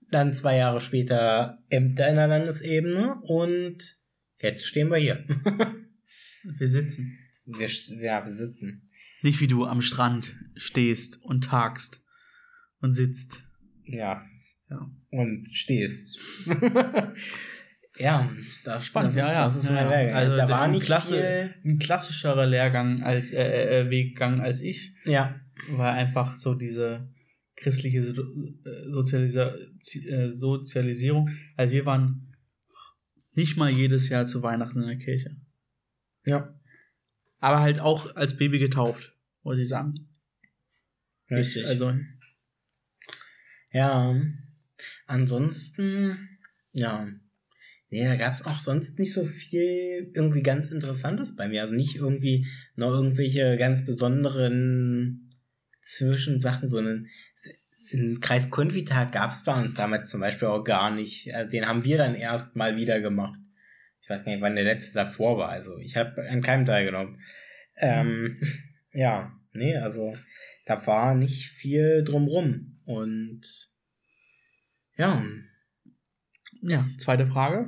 dann zwei Jahre später Ämter in der Landesebene und jetzt stehen wir hier. <laughs> Wir sitzen. Wir, ja, wir sitzen. Nicht wie du am Strand stehst und tagst und sitzt. Ja, Ja. und stehst. <laughs> ja, das, Spannend, das ja, ist, ja. das ist mein. Werk. Also da war ein nicht Klasse, ein klassischerer Lehrgang als äh, äh, Weggang als ich. Ja, weil einfach so diese christliche so äh, Sozialisa äh, Sozialisierung. Also wir waren nicht mal jedes Jahr zu Weihnachten in der Kirche. Ja, Aber halt auch als Baby getauft, muss ich sagen. richtig. Ich, also, Ja, ansonsten, ja, nee, da gab es auch sonst nicht so viel irgendwie ganz Interessantes bei mir. Also nicht irgendwie noch irgendwelche ganz besonderen Zwischensachen, so einen, einen Kreis Konfitag gab es bei uns damals zum Beispiel auch gar nicht. Also den haben wir dann erst mal wieder gemacht. Ich weiß gar nicht, wann der letzte davor war. Also ich habe an keinem teilgenommen. Ähm, <laughs> ja, nee, also da war nicht viel drumrum. Und ja, ja, zweite Frage.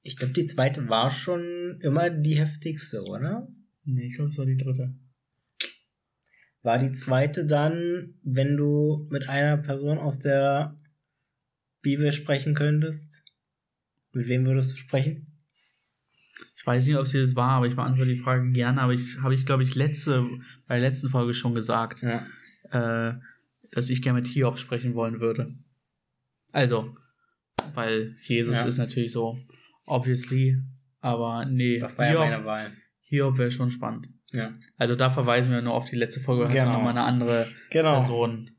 ich glaube, die zweite war schon immer die heftigste, oder? Nee, ich glaube, es war die dritte. War die zweite dann, wenn du mit einer Person aus der Bibel sprechen könntest? Mit wem würdest du sprechen? Ich weiß nicht, ob sie das war, aber ich beantworte die Frage gerne. Aber ich habe ich, glaube ich, letzte, bei der letzten Folge schon gesagt, Ja. äh, dass ich gerne mit Hiob sprechen wollen würde. Also, weil Jesus Ja. ist natürlich so, obviously, aber nee, Das war ja Hiob, meine Wahl. Hiob wäre schon spannend. Ja. Also da verweisen wir nur auf die letzte Folge, da hast du Genau. nochmal eine andere Genau. Person.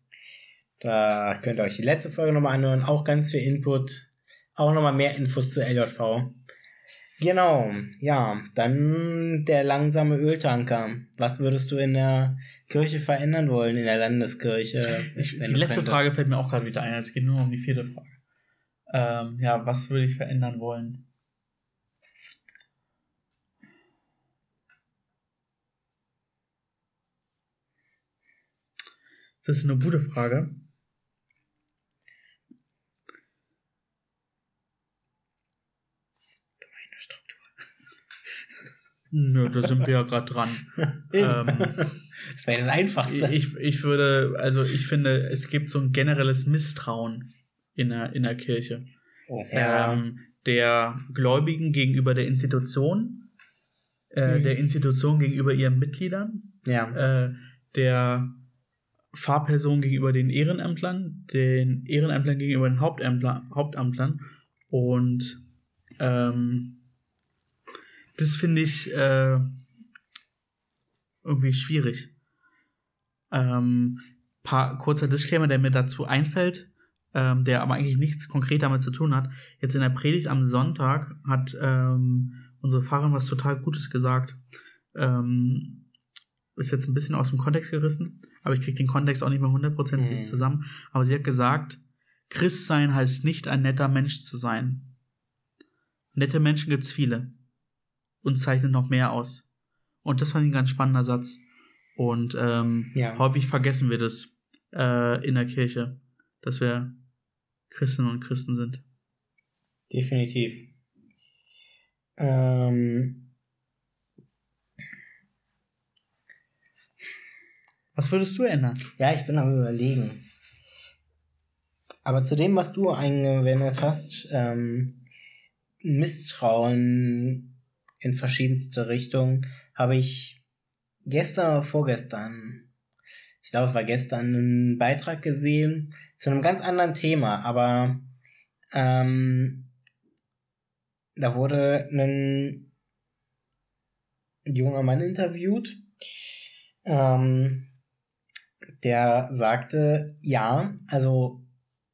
Da könnt ihr euch die letzte Folge nochmal anhören. Auch ganz viel Input. Auch nochmal mehr Infos zu LJV. Genau. Ja, dann der langsame Öltanker. Was würdest du in der Kirche verändern wollen, in der Landeskirche? Ich, die letzte könntest? Frage fällt mir auch gerade wieder ein. Es geht nur um die vierte Frage. Ähm, ja, was würde ich verändern wollen? Das ist eine gute Frage. Nö, da sind wir ja gerade dran. <laughs> ähm, Das wäre das Einfachste. ich, ich würde, also ich finde, es gibt so ein generelles Misstrauen in der, in der Kirche. oh, Ähm, der Gläubigen gegenüber der Institution, äh, Mhm. der Institution gegenüber ihren Mitgliedern, ja. äh, der Fahrperson gegenüber den Ehrenämtlern, den Ehrenämtlern gegenüber den Hauptämtler, Hauptamtlern und ähm, das finde ich äh, irgendwie schwierig. Ähm, paar, kurzer Disclaimer, der mir dazu einfällt, ähm, der aber eigentlich nichts konkret damit zu tun hat. Jetzt in der Predigt am Sonntag hat ähm, unsere Pfarrerin was total Gutes gesagt. Ähm, ist jetzt ein bisschen aus dem Kontext gerissen, aber ich kriege den Kontext auch nicht mehr hundertprozentig Mhm. zusammen. Aber sie hat gesagt, Christ sein heißt nicht ein netter Mensch zu sein. Nette Menschen gibt's viele und zeichnet noch mehr aus. Und das fand ich ein ganz spannender Satz. Und ähm, Ja. häufig vergessen wir das äh, in der Kirche, dass wir Christinnen und Christen sind. Definitiv. Ähm, Was würdest du ändern? ja, ich bin am überlegen. Aber zu dem, was du eingewendet hast, ähm, Misstrauen in verschiedenste Richtungen, habe ich gestern oder vorgestern, ich glaube, es war gestern, einen Beitrag gesehen zu einem ganz anderen Thema, aber ähm, da wurde ein junger Mann interviewt, ähm, der sagte, ja, also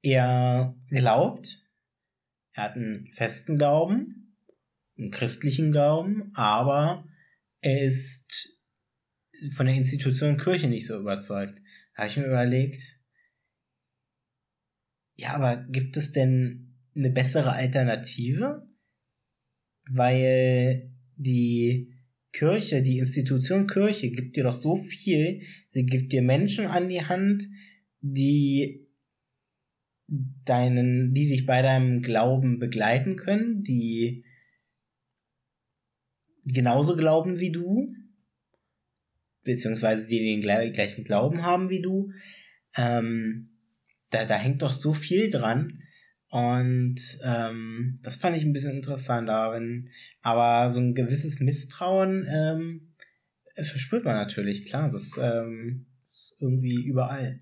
er glaubt, er hat einen festen Glauben, einen christlichen Glauben, aber er ist von der Institution Kirche nicht so überzeugt. Da habe ich mir überlegt, ja, aber gibt es denn eine bessere Alternative? Weil die Kirche, die Institution Kirche gibt dir doch so viel. Sie gibt dir Menschen an die Hand, die deinen, die dich bei deinem Glauben begleiten können, die genauso glauben wie du, beziehungsweise die den gle- gleichen Glauben haben wie du. Ähm, da, da hängt doch so viel dran. Und ähm, das fand ich ein bisschen interessant, aber, wenn, aber so ein gewisses Misstrauen ähm, verspürt man natürlich, klar, das ähm, ist irgendwie überall.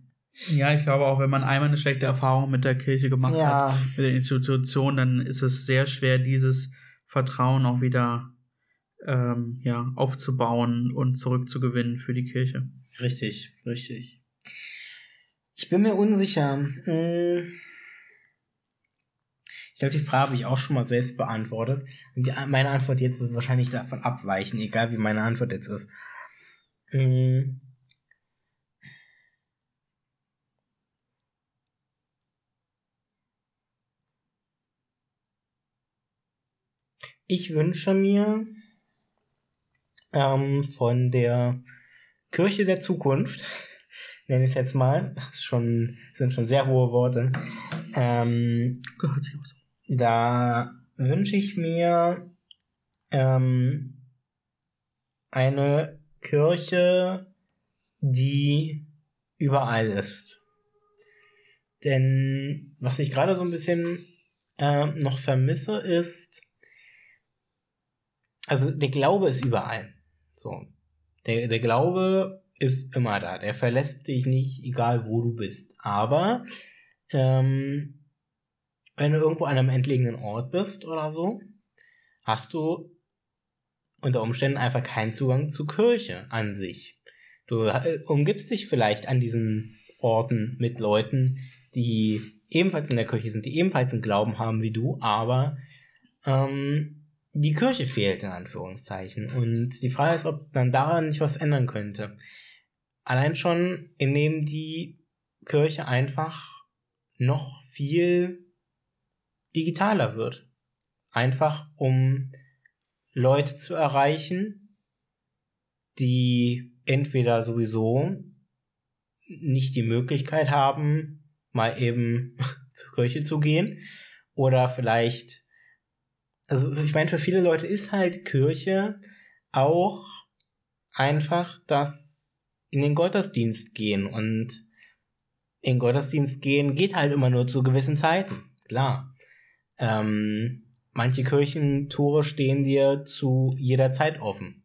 Ja, ich glaube auch, wenn man einmal eine schlechte Erfahrung mit der Kirche gemacht hat, mit der Institution, dann ist es sehr schwer, dieses Vertrauen auch wieder ähm, ja, aufzubauen und zurückzugewinnen für die Kirche. richtig, richtig. Ich bin mir unsicher. Hm. Ich glaube, die Frage habe ich auch schon mal selbst beantwortet. Und die, meine Antwort jetzt wird wahrscheinlich davon abweichen, egal wie meine Antwort jetzt ist. Hm. Ich wünsche mir ähm, von der Kirche der Zukunft, <laughs> nenne ich es jetzt mal, das schon, sind schon sehr hohe Worte, ähm, Gehört sich auch so. da wünsche ich mir ähm, eine Kirche, die überall ist. Denn was ich gerade so ein bisschen äh, noch vermisse, ist, also der Glaube ist überall. So. Der, der Glaube ist immer da. Der verlässt dich nicht, egal wo du bist. Aber ähm, wenn du irgendwo an einem entlegenen Ort bist oder so, hast du unter Umständen einfach keinen Zugang zur Kirche an sich. Du äh, umgibst dich vielleicht an diesen Orten mit Leuten, die ebenfalls in der Kirche sind, die ebenfalls einen Glauben haben wie du, aber ähm, die Kirche fehlt in Anführungszeichen. Und die Frage ist, ob man daran nicht was ändern könnte. Allein schon, indem die Kirche einfach noch viel digitaler wird. Einfach um Leute zu erreichen, die entweder sowieso nicht die Möglichkeit haben, mal eben <laughs> zur Kirche zu gehen oder vielleicht, also ich meine, für viele Leute ist halt Kirche auch einfach das in den Gottesdienst gehen und in Gottesdienst gehen geht halt immer nur zu gewissen Zeiten, klar. Ähm, manche Kirchentore stehen dir zu jeder Zeit offen.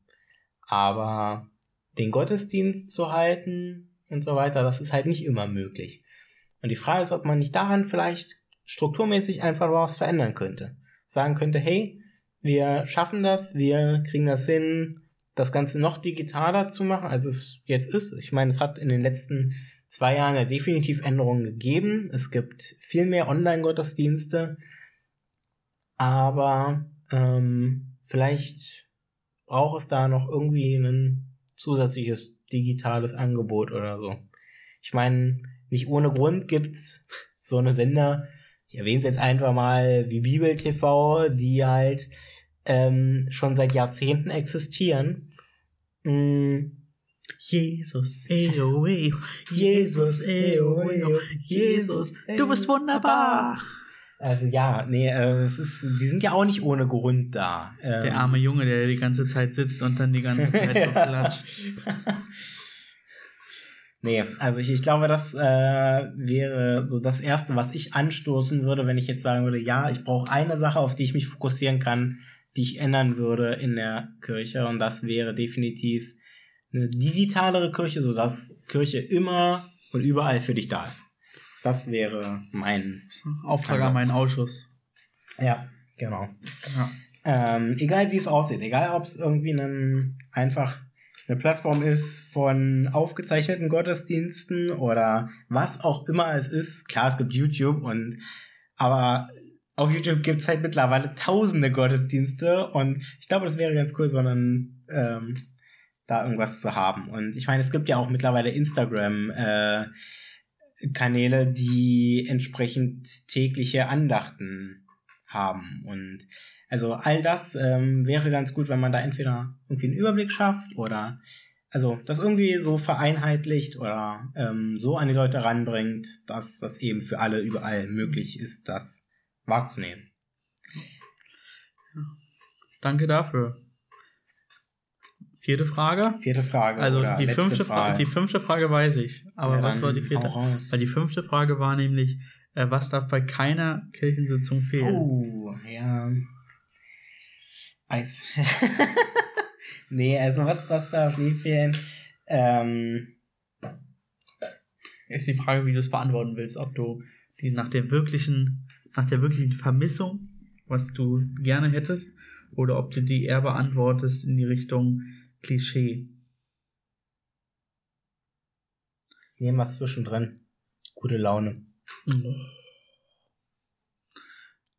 Aber den Gottesdienst zu halten und so weiter, das ist halt nicht immer möglich. Und die Frage ist, ob man nicht daran vielleicht strukturmäßig einfach was verändern könnte. Sagen könnte, hey, wir schaffen das, wir kriegen das hin, das Ganze noch digitaler zu machen, als es jetzt ist. Ich meine, es hat in den letzten zwei Jahren ja definitiv Änderungen gegeben. Es gibt viel mehr Online-Gottesdienste aber ähm, vielleicht braucht es da noch irgendwie ein zusätzliches digitales Angebot oder so. Ich meine, nicht ohne Grund gibt's so eine Sender, ich erwähne es jetzt einfach mal, wie Bibel TV, die halt ähm, schon seit Jahrzehnten existieren. Mm. Jesus, eo, eo, Jesus, eo, eo, Jesus, du bist wunderbar. Also ja, nee, äh, es ist, die sind ja auch nicht ohne Grund da. Ähm, der arme Junge, der die ganze Zeit sitzt und dann die ganze Zeit so <laughs> klatscht. <laughs> nee, also ich, ich glaube, das äh, wäre so das Erste, was ich anstoßen würde, wenn ich jetzt sagen würde, ja, ich brauche eine Sache, auf die ich mich fokussieren kann, die ich ändern würde in der Kirche. Und das wäre definitiv eine digitalere Kirche, sodass Kirche immer und überall für dich da ist. Das wäre mein Auftrag an meinen Ausschuss. Ja, genau. Ja. Ähm, egal wie es aussieht, egal ob es irgendwie einen, einfach eine Plattform ist von aufgezeichneten Gottesdiensten oder was auch immer es ist. Klar, es gibt YouTube und aber auf YouTube gibt es halt mittlerweile tausende Gottesdienste und ich glaube, das wäre ganz cool, sondern ähm, da irgendwas zu haben. Und ich meine, es gibt ja auch mittlerweile Instagram äh, Kanäle, die entsprechend tägliche Andachten haben. Und also all das ähm, wäre ganz gut, wenn man da entweder irgendwie einen Überblick schafft oder also das irgendwie so vereinheitlicht oder ähm, so an die Leute ranbringt, dass das eben für alle überall möglich ist, das wahrzunehmen. Danke dafür. Vierte Frage? Vierte Frage. Also die fünfte Frage. die fünfte Frage weiß ich. Aber ja, was war die vierte? Weil die fünfte Frage war nämlich, äh, was darf bei keiner Kirchensitzung fehlen? Oh, ja. Eis. <laughs> nee, also was, was darf nie fehlen? Ähm, ist die Frage, wie du es beantworten willst, ob du die nach der wirklichen, nach der wirklichen Vermissung, was du gerne hättest, oder ob du die eher beantwortest in die Richtung, Klischee. Nehmen was zwischendrin. Gute Laune.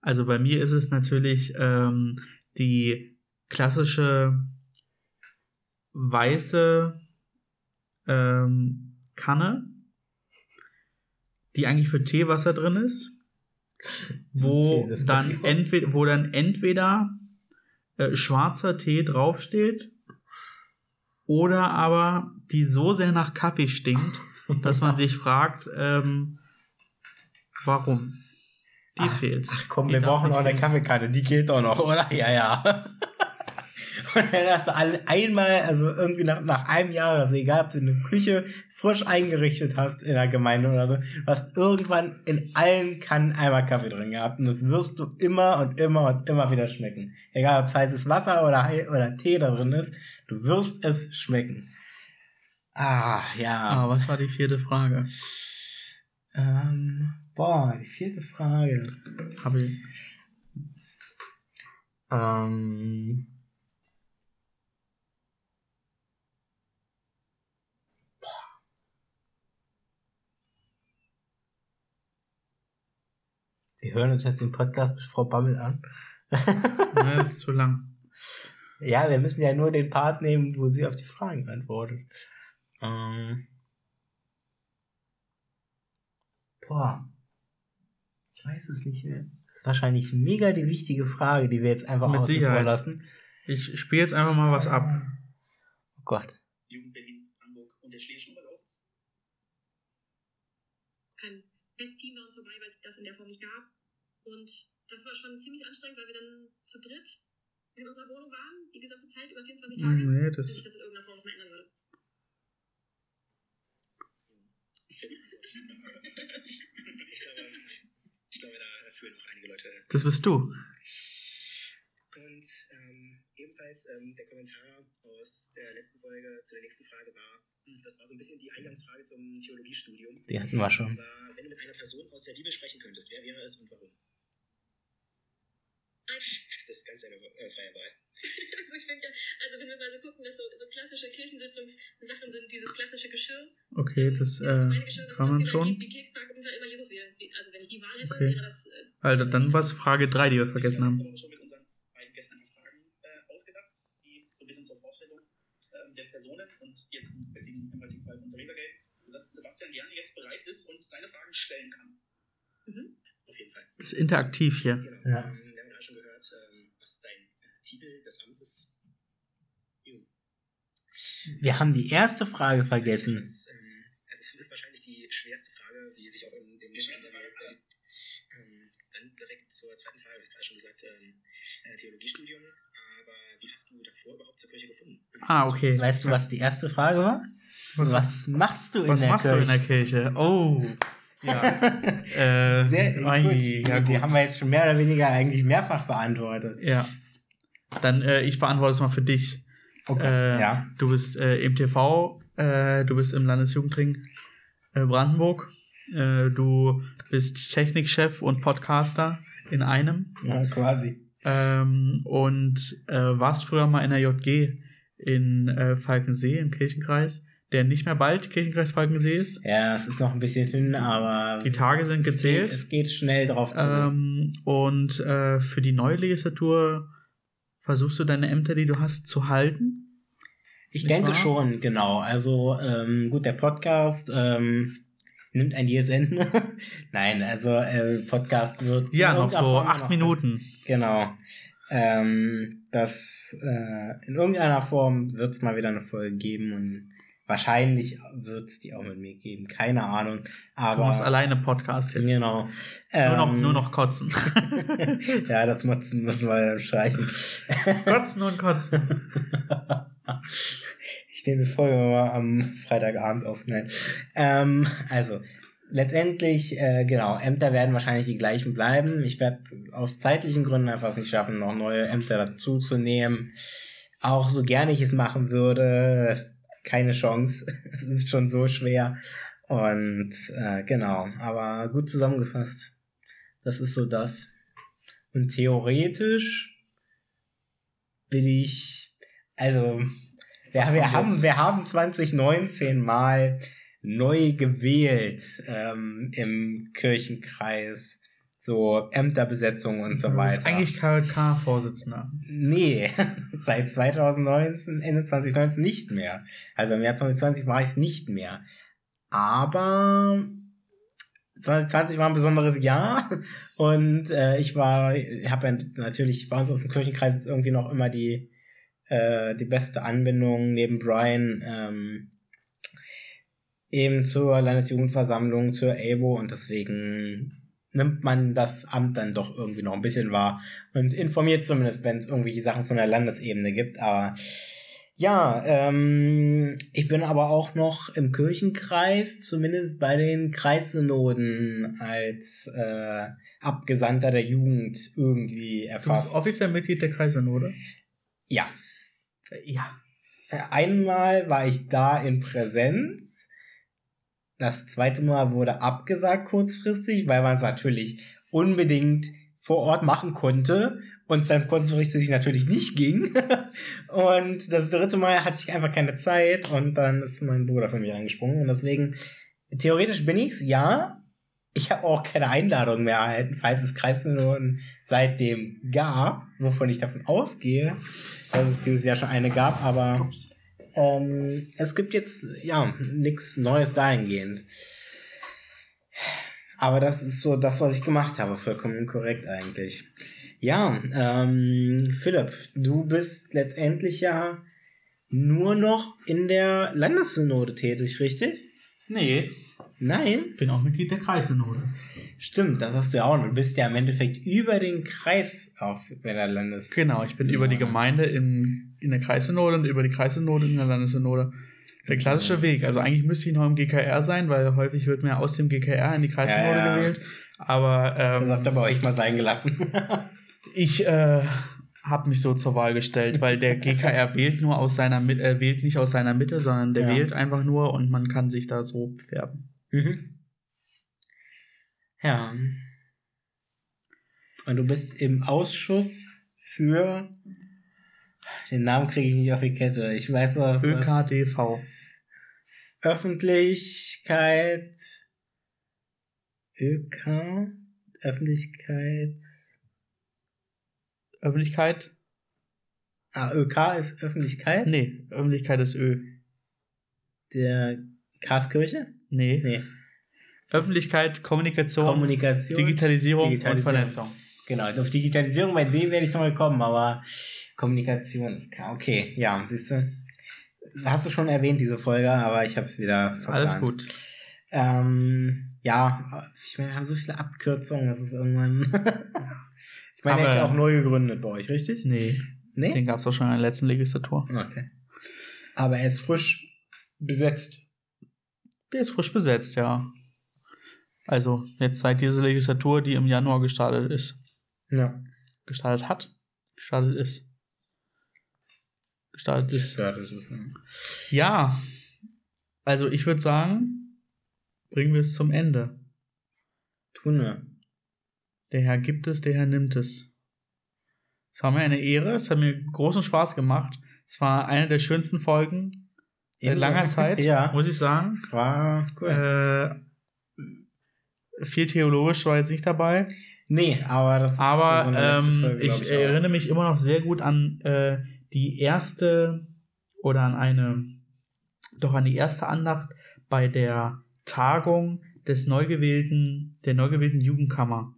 Also bei mir ist es natürlich ähm, die klassische weiße ähm, Kanne, die eigentlich für Teewasser drin ist, wo okay, dann entweder, wo dann entweder äh, schwarzer Tee draufsteht oder aber die so sehr nach Kaffee stinkt, dass man <laughs> sich fragt, ähm, warum. Die Ach, fehlt. Ach komm, Die wir brauchen auch eine fehlen. Kaffeekanne, die geht doch noch, oder? Ja, ja. <laughs> Und dann hast du alle einmal, also irgendwie nach, nach einem Jahr, also egal, ob du eine Küche frisch eingerichtet hast in der Gemeinde oder so, hast irgendwann in allen Kannen einmal Kaffee drin gehabt und das wirst du immer und immer und immer wieder schmecken. Egal, ob es heißes Wasser oder, oder Tee da drin ist, du wirst es schmecken. Ah, ja. Ah, was war die vierte Frage? Ähm, boah, die vierte Frage. Habe ich. Ähm. Wir hören uns jetzt den Podcast mit Frau Bammel an. Ne, das ist zu lang. <laughs> Ja, wir müssen ja nur den Part nehmen, wo sie auf die Fragen antwortet. Ähm. Boah. Ich weiß es nicht mehr. Das ist wahrscheinlich mega die wichtige Frage, die wir jetzt einfach Mit außen vor lassen. Ich spiele jetzt einfach mal was ab. Oh Gott. Jugend Berlin, Hamburg und der Schlesischen Oberlausitz. kein Festteam bei uns vorbei, weil es das in der Form nicht gab. Und das war schon ziemlich anstrengend, weil wir dann zu dritt in unserer Wohnung waren, die gesamte Zeit über 24 Tage. Nee, Wenn ich das. das in irgendeiner Form noch mal ändern würde. Ich glaube, da fühlen auch einige Leute. Das bist du. Und ähm, ebenfalls ähm, der Kommentar aus der letzten Folge zu der nächsten Frage war, hm, das war so ein bisschen die Eingangsfrage zum Theologiestudium. Die hatten wir schon. Und zwar, wenn du mit einer Person aus der Bibel sprechen könntest, wer wäre es und warum? Das ist ganz eine äh, freie Wahl. <laughs> also ich finde ja, also wenn wir mal so gucken, dass so, so klassische Kirchensitzungssachen sind, dieses klassische Geschirr. Okay, das dieses äh, Geschirr, das kann man schon. Die, die und immer Jesus wählen. Die- Also wenn ich die Wahl hätte, Okay. wäre das... Äh, Alter, dann war es Frage 3, die wir vergessen haben. Wir haben uns schon mit unseren beiden Gästen Fragen äh, ausgedacht, die so ein bisschen zur Vorstellung ähm, der Personen und jetzt im heutigen, Fall von Theresa Geld, sodass Sebastian gerne jetzt bereit ist und seine Fragen stellen kann. Mhm. Auf jeden Fall. Das ist interaktiv hier. Genau. Ja. Ähm, wir haben gerade schon gehört, ähm, was dein äh, Titel des Amtes ist. Wir haben die erste Frage vergessen. Das, ähm, das ist wahrscheinlich die schwerste Frage, wie sich auch in dem ähm, Dann direkt zur zweiten Frage, du hast gerade schon gesagt, ähm, äh, Theologiestudium, aber wie hast du davor überhaupt zur Kirche gefunden? Ah, okay. Weißt du, was die erste Frage war? Was, Was machst du in was der machst Kirche? du in der Kirche? Oh. Ja. <laughs> äh, Sehr gut. ja, Die gut. haben wir jetzt schon mehr oder weniger eigentlich mehrfach beantwortet. Ja. Dann, äh, ich beantworte es mal für dich. Oh Gott, Äh, ja. Du bist äh, im TV, äh, du bist im Landesjugendring äh, Brandenburg, äh, du bist Technikchef und Podcaster in einem ja. Quasi. ähm, und äh, warst früher mal in der JG in äh, Falkensee im Kirchenkreis, der nicht mehr bald Kirchenkreis Falkensee ist. Ja, es ist noch ein bisschen hin, aber. Die Tage sind gezählt. Geht, es geht schnell drauf zu. Ähm, und äh, für die neue Legislatur versuchst du deine Ämter, die du hast, zu halten. ich nicht denke wahr? schon, genau. Also, ähm, gut, der Podcast ähm, nimmt ein jähes <laughs> Ende. Nein, also, äh, Podcast wird. Ja, noch so acht noch- Minuten. Genau. Ähm, das äh, in irgendeiner Form wird es mal wieder eine Folge geben und wahrscheinlich wird es die auch mit mir geben. Keine Ahnung. Aber Du machst alleine Podcast jetzt. genau. Nur, noch, Ähm, nur noch kotzen. <laughs> ja, das müssen, müssen wir streichen. kotzen und kotzen. Ich nehme die Folge mal am Freitagabend auf. Nein. Ähm, also, letztendlich, äh, genau, Ämter werden wahrscheinlich die gleichen bleiben. Ich werde aus zeitlichen Gründen einfach nicht schaffen, noch neue Ämter dazuzunehmen. Auch so gerne ich es machen würde, keine Chance. <laughs> Es ist schon so schwer. Und äh, genau, aber gut zusammengefasst. Das ist so das. Und theoretisch will ich, also, wir, wir, haben, wir haben 2019 mal neu gewählt ähm, im Kirchenkreis. So Ämterbesetzung und so Du weiter. bist eigentlich KLK-Vorsitzender. Nee, <laughs> seit 2019, Ende 2019 nicht mehr. Also im Jahr 2020 war ich es nicht mehr. Aber 2020 war ein besonderes Jahr <laughs> und äh, ich war, ich habe ja natürlich bei uns aus dem Kirchenkreis jetzt irgendwie noch immer die äh, die beste Anbindung neben Brian ähm, eben zur Landesjugendversammlung, zur ABO und deswegen nimmt man das Amt dann doch irgendwie noch ein bisschen wahr und informiert zumindest, wenn es irgendwelche Sachen von der Landesebene gibt. Aber ja, ähm, ich bin aber auch noch im Kirchenkreis, zumindest bei den Kreissynoden als äh, Abgesandter der Jugend irgendwie Du bist erfasst. offiziell Mitglied der Kreissynode? Ja. Ja. Einmal war ich da in Präsenz. Das zweite Mal wurde abgesagt kurzfristig, weil man es natürlich unbedingt vor Ort machen konnte und es dann kurzfristig natürlich nicht ging. <laughs> und das dritte Mal hatte ich einfach keine Zeit und dann ist mein Bruder von mir angesprungen und deswegen theoretisch bin ich's, ja. Ich habe auch keine Einladung mehr erhalten, falls es Kreissynoden seitdem gab, wovon ich davon ausgehe, dass es dieses Jahr schon eine gab, aber ähm, es gibt jetzt ja nichts Neues dahingehend. Aber das ist so das, was ich gemacht habe, vollkommen korrekt eigentlich. Ja, ähm, Philipp, du bist letztendlich ja nur noch in der Landessynode tätig, richtig? Nee, Nein? bin auch Mitglied der Kreissynode. Stimmt, das hast du ja auch. Du bist ja im Endeffekt über den Kreis auf der Landes. Genau, ich bin über die Gemeinde in, in der Kreissynode und über die Kreissynode in der Landessynode. Der klassische Weg. Also eigentlich müsste ich noch im GKR sein, weil häufig wird mir aus dem GKR in die Kreissynode Ja, ja. gewählt. Aber Das ähm, habt ihr bei euch mal sein gelassen. <laughs> ich äh, habe mich so zur Wahl gestellt, weil der GKR <laughs> wählt nur aus seiner Mitte, äh, wählt nicht aus seiner Mitte, sondern der Ja. wählt einfach nur und man kann sich da so bewerben. mhm. Ja. Und du bist im Ausschuss für. Den Namen kriege ich nicht auf die Kette. Ich weiß was. was ÖKDV. Öffentlichkeit. ÖK. Öffentlichkeits. Öffentlichkeit? Ah, ÖK ist Öffentlichkeit? Nee, Öffentlichkeit ist Ö. Der Karskirche? Nee. Nee. Öffentlichkeit, Kommunikation, Kommunikation. Digitalisierung, Digitalisierung. und Vernetzung. Genau, auf Digitalisierung, bei dem werde ich noch mal kommen, aber Kommunikation ist klar. Okay, ja, siehst du. Hast du schon erwähnt, diese Folge, aber ich habe es wieder verplant. Alles gut. Ähm, ja, ich meine, wir haben so viele Abkürzungen, das ist irgendwann. <laughs> ich meine, der ist ja auch neu gegründet bei euch, richtig? Nee, Nee? den gab es auch schon in der letzten Legislatur. Okay. Aber er ist frisch besetzt. Der ist frisch besetzt, ja. Also jetzt seit dieser Legislatur, die im Januar gestartet ist. Ja. Gestartet hat? Gestartet ist. Gestartet ist. Ja, das ist, Ja, also ich würde sagen, bringen wir es zum Ende. tun wir. Der Herr gibt es, der Herr nimmt es. Es war mir eine Ehre, es hat mir großen Spaß gemacht. Es war eine der schönsten Folgen seit Ebenso. langer Zeit, <laughs> Ja. muss ich sagen. Es war cool. Äh, viel theologisch war jetzt nicht dabei, nee, aber das ist aber so ähm, Folge, ich auch. erinnere mich immer noch sehr gut an äh, die erste oder an eine, doch an die erste Andacht bei der Tagung des neu gewählten, der neu gewählten Jugendkammer.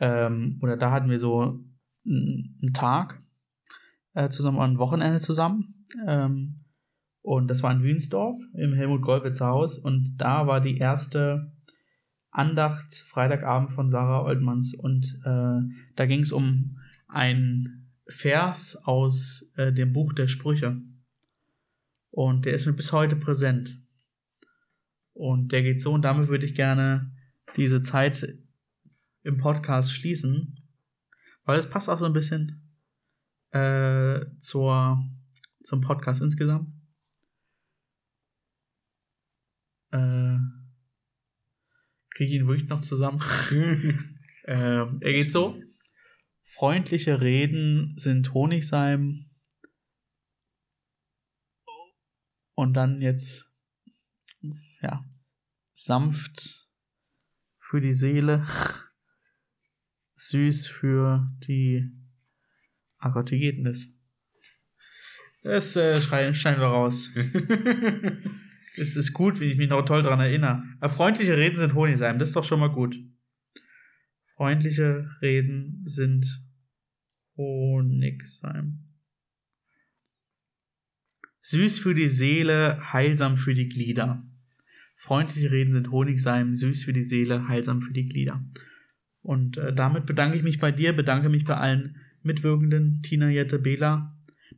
Ähm, oder da hatten wir so einen einen Tag äh, zusammen, ein Wochenende zusammen. Ähm, und das war in Wünsdorf im Helmut Gollwitzer Haus. Und da war die erste Andacht Freitagabend von Sarah Oldmanns. Und äh, da ging es um ein Vers aus äh, dem Buch der Sprüche. Und der ist mir bis heute präsent. Und der geht so, und damit würde ich gerne diese Zeit im Podcast schließen, weil es passt auch so ein bisschen äh, zur, zum Podcast insgesamt. Äh, Kriege ich ihn wirklich noch zusammen? <laughs> Ähm, er geht so. Freundliche Reden sind Honigseim. Und dann jetzt, ja, sanft für die Seele, süß für die. Ah Gott, wie geht denn das? Das äh, schreien, schneiden wir raus. <laughs> Es ist gut, wie ich mich noch toll daran erinnere. Freundliche Reden sind Honigseim, das ist doch schon mal gut. Freundliche Reden sind Honigseim. Süß für die Seele, heilsam für die Glieder. Freundliche Reden sind Honigseim, süß für die Seele, heilsam für die Glieder. Und äh, damit bedanke ich mich bei dir, bedanke mich bei allen Mitwirkenden, Tina, Jette, Bela.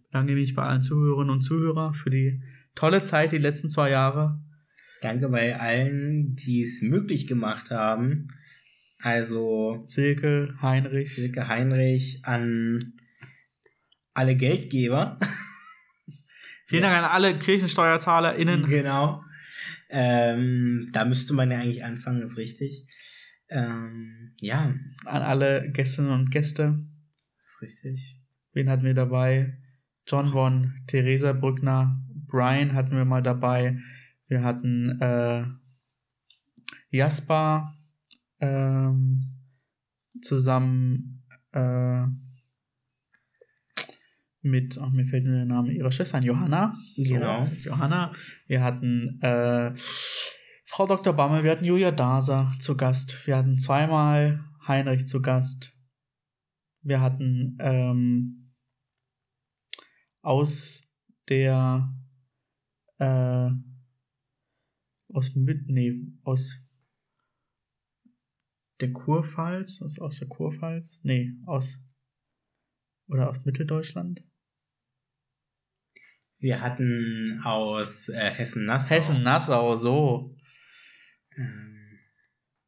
Bedanke mich bei allen Zuhörerinnen und Zuhörern für die tolle Zeit, die letzten zwei Jahre. Danke bei allen, die es möglich gemacht haben. Also Silke, Heinrich. Silke Heinrich an alle Geldgeber. Vielen Dank an alle KirchensteuerzahlerInnen. Genau. Ähm, da müsste man ja eigentlich anfangen, ist richtig. Ähm, ja, An alle Gästinnen und Gäste. ist richtig. Wen hatten wir dabei? John Won, Theresa Brückner, Brian hatten wir mal dabei. Wir hatten äh, Jasper ähm, zusammen äh, mit, ach, mir fällt nur der Name ihrer Schwester ein, Johanna. Genau. So, Johanna. Wir hatten äh, Frau Dr. Bammel, wir hatten Julia Daser zu Gast. Wir hatten zweimal Heinrich zu Gast. Wir hatten ähm, aus der äh, aus mit nee aus der Kurpfalz aus, aus der Kurpfalz nee aus oder aus Mitteldeutschland? Wir hatten aus äh, Hessen-Nassau. Hessen Nassau so. Ähm,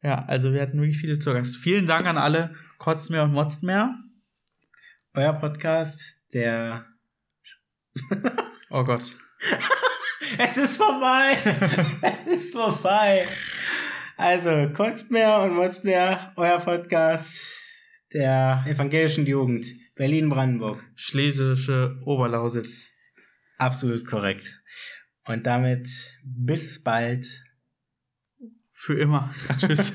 ja also wir hatten wirklich viele zu Gast. Vielen Dank an alle kotzt mehr und motzt mehr euer Podcast, der. oh Gott <laughs> <laughs> es ist vorbei! <laughs> es ist vorbei! Also, kotzt mehr und motzt mehr, euer Podcast der evangelischen Jugend, Berlin-Brandenburg. Schlesische Oberlausitz Absolut korrekt. Und damit bis bald. für immer <laughs> tschüss